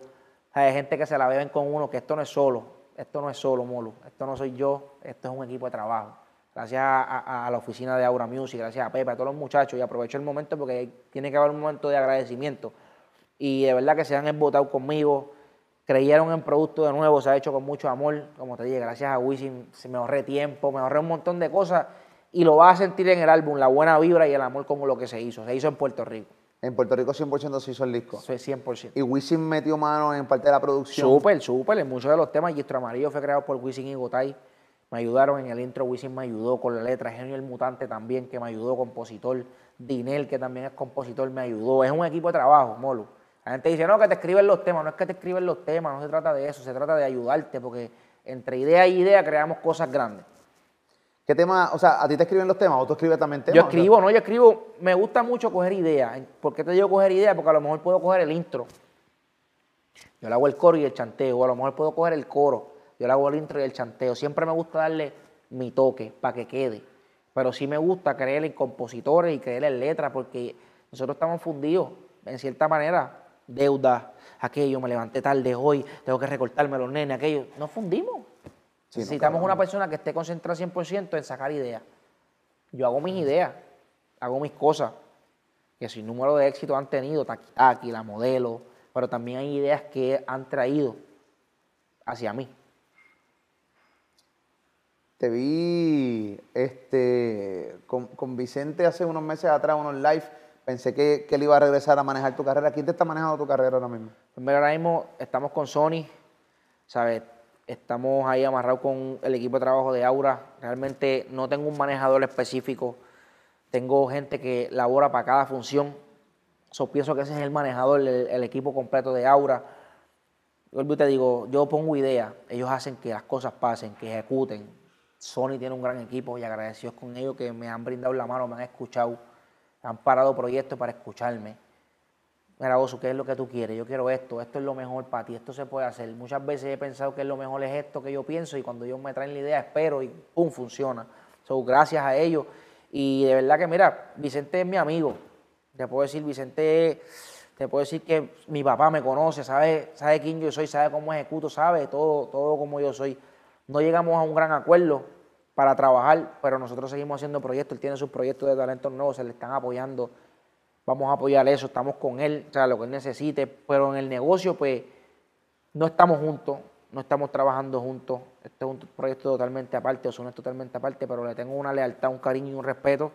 S2: Hay gente que se la beben con uno, que esto no es solo, esto no es solo, Molo, esto no soy yo, esto es un equipo de trabajo. Gracias a, la oficina de Aura Music, gracias a Pepe, a todos los muchachos, y aprovecho el momento porque tiene que haber un momento de agradecimiento. Y de verdad que se han embotado conmigo, creyeron en producto de nuevo, se ha hecho con mucho amor, como te dije, gracias a Wisin, me ahorré tiempo, me ahorré un montón de cosas, y lo vas a sentir en el álbum, la buena vibra y el amor como lo que se hizo, se hizo en Puerto Rico,
S1: En Puerto Rico 100% se hizo el disco.
S2: es 100%.
S1: Y Wisin metió mano en parte de la producción.
S2: Súper, súper. En muchos de los temas, Gistro Amarillo fue creado por Wisin y Gotay. Me ayudaron en el intro, Wisin me ayudó con la letra. Genio el Mutante también, que me ayudó, compositor. Dinel, que también es compositor, me ayudó. Es un equipo de trabajo, Molo. La gente dice, no, que te escriben los temas. No es que te escriben los temas, no se trata de eso. Se trata de ayudarte, porque entre idea y idea creamos cosas grandes.
S1: ¿Qué tema? O sea, ¿a ti te escriben los temas o tú escribes también temas?
S2: Yo escribo, no, yo escribo. Me gusta mucho coger ideas. ¿Por qué te digo coger ideas? Porque a lo mejor puedo coger el intro. Yo le hago el coro y el chanteo. O a lo mejor puedo coger el coro. Yo le hago el intro y el chanteo. Siempre me gusta darle mi toque para que quede. Pero sí me gusta creer en compositores y creer en letras porque nosotros estamos fundidos, en cierta manera. Deuda, aquello, me levanté tarde hoy, tengo que recortarme los nenes, aquello. Nos fundimos.
S1: Sí,
S2: Necesitamos una persona que esté concentrada 100% en sacar ideas. Yo hago mis ideas, hago mis cosas, que sin número de éxito han tenido, Taki la modelo, pero también hay ideas que han traído hacia mí.
S1: Te vi este, con, con Vicente hace unos meses atrás, unos live. Pensé que, que él iba a regresar a manejar tu carrera. ¿Quién te está manejando tu carrera ahora mismo?
S2: Pues mira, ahora mismo estamos con Sony, ¿sabes? Estamos ahí amarrados con el equipo de trabajo de Aura. Realmente no tengo un manejador específico. Tengo gente que labora para cada función. So, pienso que ese es el manejador, el, el equipo completo de Aura. Yo te digo, yo pongo ideas, ellos hacen que las cosas pasen, que ejecuten. Sony tiene un gran equipo y agradecidos con ellos que me han brindado la mano, me han escuchado, han parado proyectos para escucharme. Mira, Oso, ¿qué es lo que tú quieres? Yo quiero esto, esto es lo mejor para ti, esto se puede hacer. Muchas veces he pensado que lo mejor es esto que yo pienso y cuando ellos me traen la idea espero y ¡pum! funciona. So, gracias a ellos. Y de verdad que, mira, Vicente es mi amigo. Te puedo decir, Vicente, te puedo decir que mi papá me conoce, sabe, sabe quién yo soy, sabe cómo ejecuto, sabe todo, todo como yo soy. No llegamos a un gran acuerdo para trabajar, pero nosotros seguimos haciendo proyectos. Él tiene sus proyectos de talentos nuevos, se le están apoyando vamos a apoyar eso, estamos con él, o sea, lo que él necesite, pero en el negocio, pues, no estamos juntos, no estamos trabajando juntos, este es un proyecto totalmente aparte, Osuna es totalmente aparte, pero le tengo una lealtad, un cariño y un respeto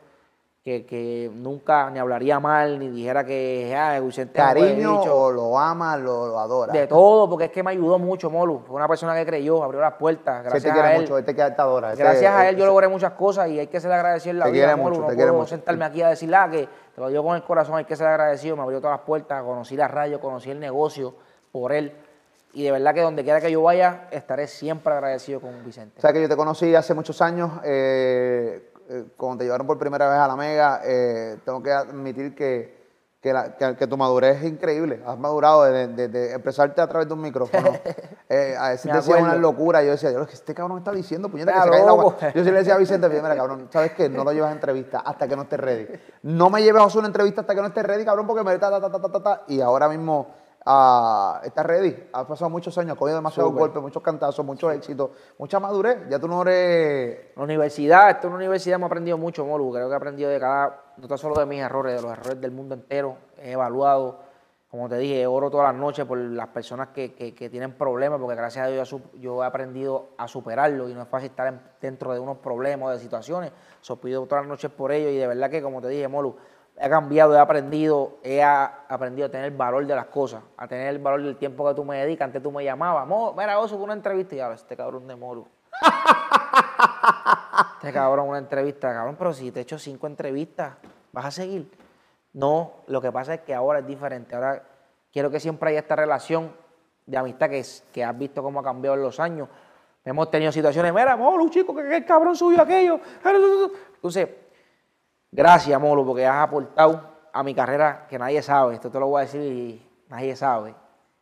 S2: que, que nunca ni hablaría mal, ni dijera que, ah, Vicente
S1: ¿Cariño
S2: bicho".
S1: o lo ama, lo, lo adora?
S2: de todo, porque es que me ayudó mucho, Molu, fue una persona que creyó, abrió las puertas,
S1: Sí, te
S2: gracias
S1: quiere
S2: a él.
S1: mucho, este que te adora. este-
S2: Gracias a él yo logré muchas cosas y hay que ser agradecido en la
S1: Te
S2: vida,
S1: quiere
S2: Molo.
S1: mucho,
S2: No
S1: te
S2: puedo
S1: mucho.
S2: sentarme aquí a decir, ah, que te lo digo con el corazón, hay que ser agradecido. Me abrió todas las puertas, conocí la radio, conocí el negocio por él. Y de verdad que donde quiera que yo vaya, estaré siempre agradecido con Vicente.
S1: O sea que yo te conocí hace muchos años, eh, eh, cuando te llevaron por primera vez a la Mega, eh, tengo que admitir que, que, la- que- que tu madurez es increíble. Has madurado de, de- de expresarte a través de un micrófono. [laughs] Eh, a veces
S2: acuerdo.
S1: una locura. Yo decía, Dios, que este cabrón está diciendo, puñeta, que se cae el agua. Yo sí le decía a Vicente, mira, cabrón, ¿sabes qué? No lo llevas a entrevista hasta que no estés ready. No me lleves a hacer una entrevista hasta que no estés ready, cabrón, porque me ta, ta, ta, ta, ta, ta, y ahora mismo ah, estás ready. Has pasado muchos años, has cogido demasiados golpes, muchos cantazos, muchos éxitos, mucha madurez. Ya tú no eres
S2: La universidad, esto en la universidad hemos aprendido mucho, Molu. Creo que he aprendido de cada, no tan solo de mis errores, de los errores del mundo entero. he evaluado. Como te dije, oro todas las noches por las personas que, que- que tienen problemas, porque gracias a Dios yo he aprendido a superarlo y no es fácil estar en- dentro de unos problemas o de situaciones. So, pido todas las noches por ello y de verdad que, como te dije, Molu, he cambiado, he aprendido, he aprendido a tener el valor de las cosas, a tener el valor del tiempo que tú me dedicas. Antes tú me llamabas, Mo, mira, Oso, una entrevista y ahora este cabrón de Molu. [laughs] Este cabrón, una entrevista, cabrón, pero si te he hecho cinco entrevistas, ¿vas a seguir? No, lo que pasa es que ahora es diferente. Ahora quiero que siempre haya esta relación de amistad que, es- que has visto cómo ha cambiado en los años. Hemos tenido situaciones, mira, Molu, chico, que el cabrón subió aquello. Entonces, gracias, Molu, porque has aportado a mi carrera que nadie sabe. Esto te lo voy a decir y nadie sabe.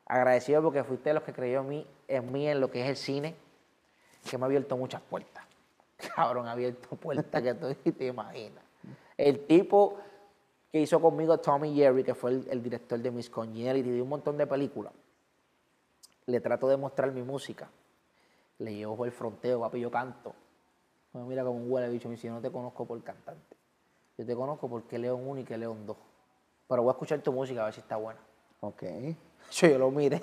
S2: Agradecido porque fuiste los que creyó en mí, en mí, en lo que es el cine, que me ha abierto muchas puertas. [laughs] Cabrón, ha abierto puertas que tú te imaginas. El tipo que hizo conmigo Tommy Jerry, que fue el, director de Miss Congeniality, de un montón de películas, le trato de mostrar mi música. Le llevo por el fronteo, papi, yo canto. Me mira como un huele bicho, me dice, no te conozco por cantante. Yo te conozco porque León 1 y que León 2. Pero voy a escuchar tu música a ver si está buena.
S1: Ok.
S2: Yo, [laughs] yo lo miré.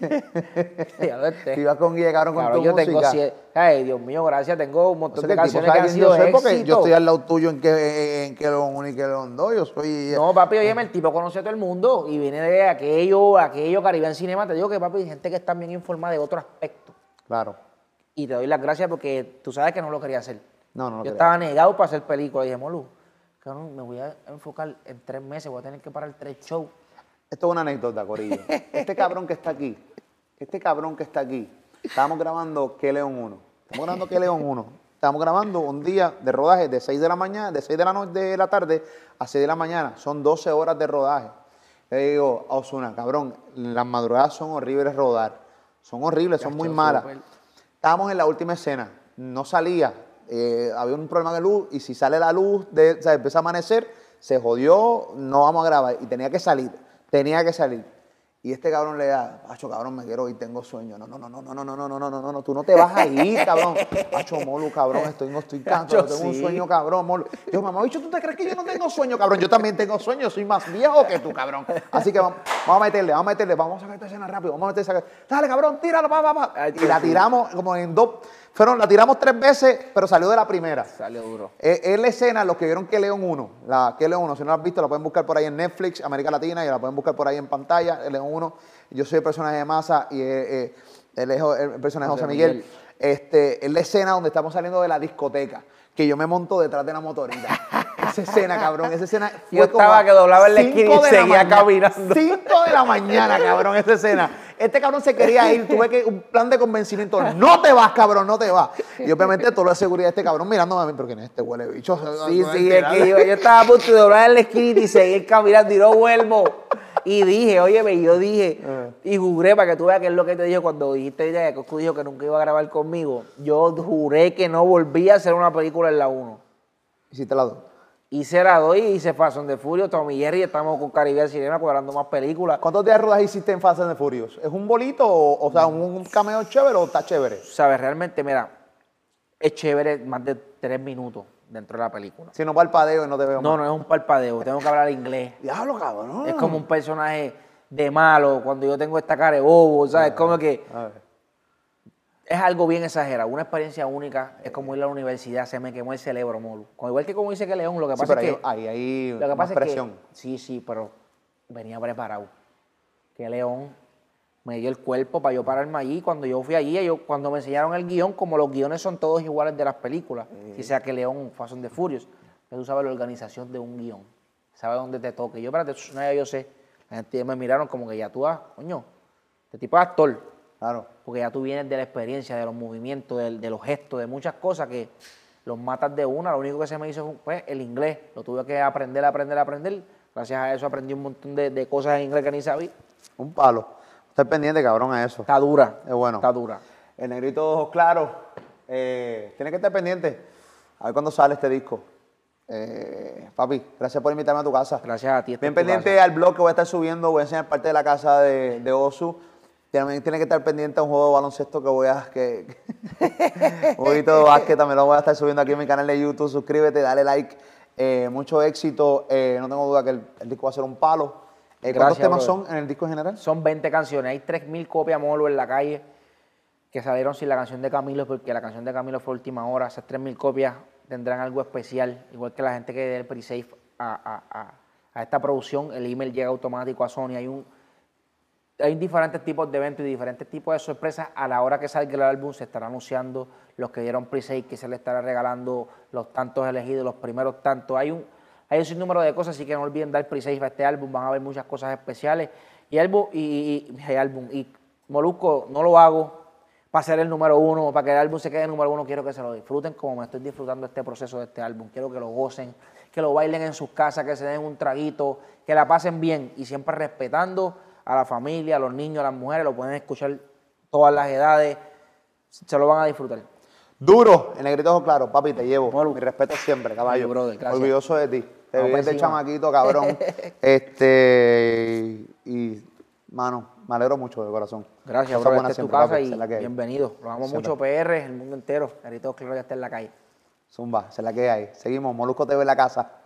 S2: [laughs] Ya lo esté.
S1: Con Guille, cabrón, con tu
S2: yo tengo
S1: música.
S2: sie- Ay, Dios mío, gracias. Tengo un
S1: O
S2: montón
S1: sea,
S2: de canciones que han sido
S1: yo porque yo estoy al lado tuyo en que en que León 1 y que León 2. Yo soy.
S2: No, papi, oye, el tipo conoce a todo el mundo y viene de aquello, aquello, Caribbean Cinema. Te digo que, papi, hay gente que está bien informada de otro aspecto.
S1: Claro.
S2: Y te doy las gracias porque tú sabes que no lo quería hacer.
S1: No, no lo
S2: Yo
S1: quería
S2: estaba negado para hacer película. Y dije, Molu, cabrón, me voy a enfocar en tres meses, voy a tener que parar tres shows.
S1: Esto es una anécdota, Corillo. Este cabrón que está aquí, este cabrón que está aquí, estábamos grabando Que León 1. Estamos grabando Que León 1. Estamos grabando un día de rodaje de 6 de la mañana, de 6 de la noche de la tarde a 6 de la mañana. Son 12 horas de rodaje. Le digo a Osuna, cabrón, las madrugadas son horribles rodar. Son horribles, son muy malas. Estábamos en la última escena, no salía, eh, había un problema de luz y si sale la luz, de, o sea, empieza a amanecer, se jodió, no vamos a grabar y tenía que salir, tenía que salir. Y este cabrón le da, Pacho, cabrón, me quiero ir, tengo sueño. No, no, no, no, no, no, no, no, no, no, no, no, tú no te vas a ir, cabrón. Pacho, Molu, cabrón, estoy, no estoy cansado, tengo un
S2: sí.
S1: sueño, cabrón, Molu. Yo, mamá, bicho, ¿tú te crees que yo no tengo sueño, cabrón? Yo también tengo sueño, soy más viejo que tú, cabrón. Así que vamos, vamos a meterle, vamos a meterle, vamos a sacar esta escena rápido, vamos a meterle, sacar- dale, cabrón, tíralo, va, va, va. Y la tiramos como en dos, fueron, la tiramos tres veces, pero salió de la primera.
S2: Salió duro.
S1: Es, es la escena, los que vieron que León 1, la que León 1, si no la has visto, la pueden buscar por ahí en Netflix, América Latina, y la pueden buscar por ahí en pantalla, el León 1. Yo soy el personaje de Massa y eh, eh, el personaje de
S2: José
S1: José Miguel.
S2: Miguel.
S1: Este, es la escena donde estamos saliendo de la discoteca, que yo me monto detrás de la motorita. [laughs] esa escena, cabrón, esa escena fue
S2: Yo estaba
S1: como
S2: que doblaba en la esquina y seguía caminando.
S1: 5 de la mañana, cabrón, esa escena. Este cabrón se quería ir, tuve que un plan de convencimiento. No te vas, cabrón, no te vas. Y obviamente todo lo de seguridad de este cabrón mirándome a mí, pero ¿quién es este huele bicho?
S2: Sí,
S1: No
S2: sí, es que yo, yo estaba a punto de doblar en la esquina y seguir caminando y no vuelvo. Y dije, oye, yo dije,
S1: Eh.
S2: y juré para que tú veas que es lo que te dije cuando dijiste que Coscu dijo que nunca iba a grabar conmigo. Yo juré que no volvía a hacer una película en la 1.
S1: Hiciste la dos.
S2: Hice la 2 y hice Fast the Furious, Tommy Jerry, estamos con Caribe Cinema cuadrando más películas.
S1: ¿Cuántos días de rodaje hiciste en Fast the Furious? ¿Es un bolito o, o sea, un, un cameo chévere o está chévere?
S2: ¿Sabes? Realmente, mira, es chévere más de tres minutos dentro de la película.
S1: Si no palpadeo y no te veo
S2: No,
S1: más.
S2: no es un parpadeo, tengo que hablar inglés. [laughs]
S1: Diablo, cabrón.
S2: Es como un personaje de malo cuando yo tengo esta cara de bobo, ¿sabes? Como que
S1: ver.
S2: Es algo bien exagerado, una experiencia única. Es como ir a la universidad, se me quemó el cerebro, molo. Como igual que como dice que León, lo que
S1: Sí,
S2: pasa
S1: pero
S2: es que.
S1: ahí, ahí,
S2: Lo que pasa
S1: presión.
S2: es que. Sí, sí, pero venía preparado. Que León me dio el cuerpo para yo pararme allí. Cuando yo fui allí, ellos, cuando me enseñaron el guion, como los guiones son todos iguales de las películas, si sea que León Fast the Furious, tú sabes la organización de un guion, sabes dónde te toque. Yo, espérate, no, ya yo sé. La gente me miraron como que ya tú vas, coño, este tipo es actor,
S1: Claro.
S2: porque ya tú vienes de la experiencia, de los movimientos, de, de los gestos, de muchas cosas que los matas de una. Lo único que se me hizo fue el inglés. Lo tuve que aprender, aprender, aprender. Gracias a eso aprendí un montón de, de cosas en inglés que ni sabía.
S1: Un palo. Estar pendiente, cabrón, a eso.
S2: Está dura.
S1: Es bueno.
S2: Está dura.
S1: El negrito de ojos claros. Eh, tiene que estar pendiente. A ver cuándo sale este disco. Eh, papi, gracias por invitarme a tu casa.
S2: Gracias a ti. esta
S1: Bien pendiente
S2: casa.
S1: al blog que voy a estar subiendo. Voy a enseñar parte de la casa de, de Osu. También tiene que estar pendiente a un juego de baloncesto que voy a. Que, [laughs] un poquito de básquet también lo voy a estar subiendo aquí en mi canal de YouTube. Suscríbete, dale like. Eh, mucho éxito. Eh, no tengo duda que el, el disco va a ser un palo. Eh, ¿Cuántos
S2: Gracias,
S1: temas
S2: brother.
S1: son en el disco en general?
S2: Son 20 canciones. Hay 3.000 copias molo en la calle que salieron sin la canción de Camilo, porque la canción de Camilo fue última hora. Esas 3.000 copias tendrán algo especial, igual que la gente que dé el pre-save a, a- a- a esta producción. El email llega automático a Sony. Hay un hay diferentes tipos de eventos y diferentes tipos de sorpresas. A la hora que salga el álbum se estará anunciando los que dieron pre-save, que se le estará regalando los tantos elegidos, los primeros tantos. Hay un, hay un sinnúmero de cosas, así que no olviden dar pre-save a este álbum. Van a haber muchas cosas especiales. Y álbum, y, álbum, y Molusco, no lo hago para ser el número uno, para que el álbum se quede número uno. Quiero que se lo disfruten como me estoy disfrutando este proceso de este álbum. Quiero que lo gocen, que lo bailen en sus casas, que se den un traguito, que la pasen bien y siempre respetando a la familia, a los niños, a las mujeres. Lo pueden escuchar todas las edades. Se lo van a disfrutar.
S1: Duro, en negrito ojo claro, papi, te llevo.
S2: Molu.
S1: Mi respeto siempre, caballo.
S2: Ay, brother.
S1: Orgulloso de ti. Te vi desde
S2: encima.
S1: chamaquito, cabrón. [laughs] este, y, mano, me alegro mucho de corazón.
S2: Gracias,
S1: Cosas
S2: bro.
S1: buenas
S2: Esta es tu casa
S1: papi,
S2: y
S1: la que
S2: bienvenido. Lo amo
S1: Siempre.
S2: mucho, PR, el mundo entero. Ahorita claro que está en la calle.
S1: Zumba, es la que hay. Seguimos, Molusco TV en la casa.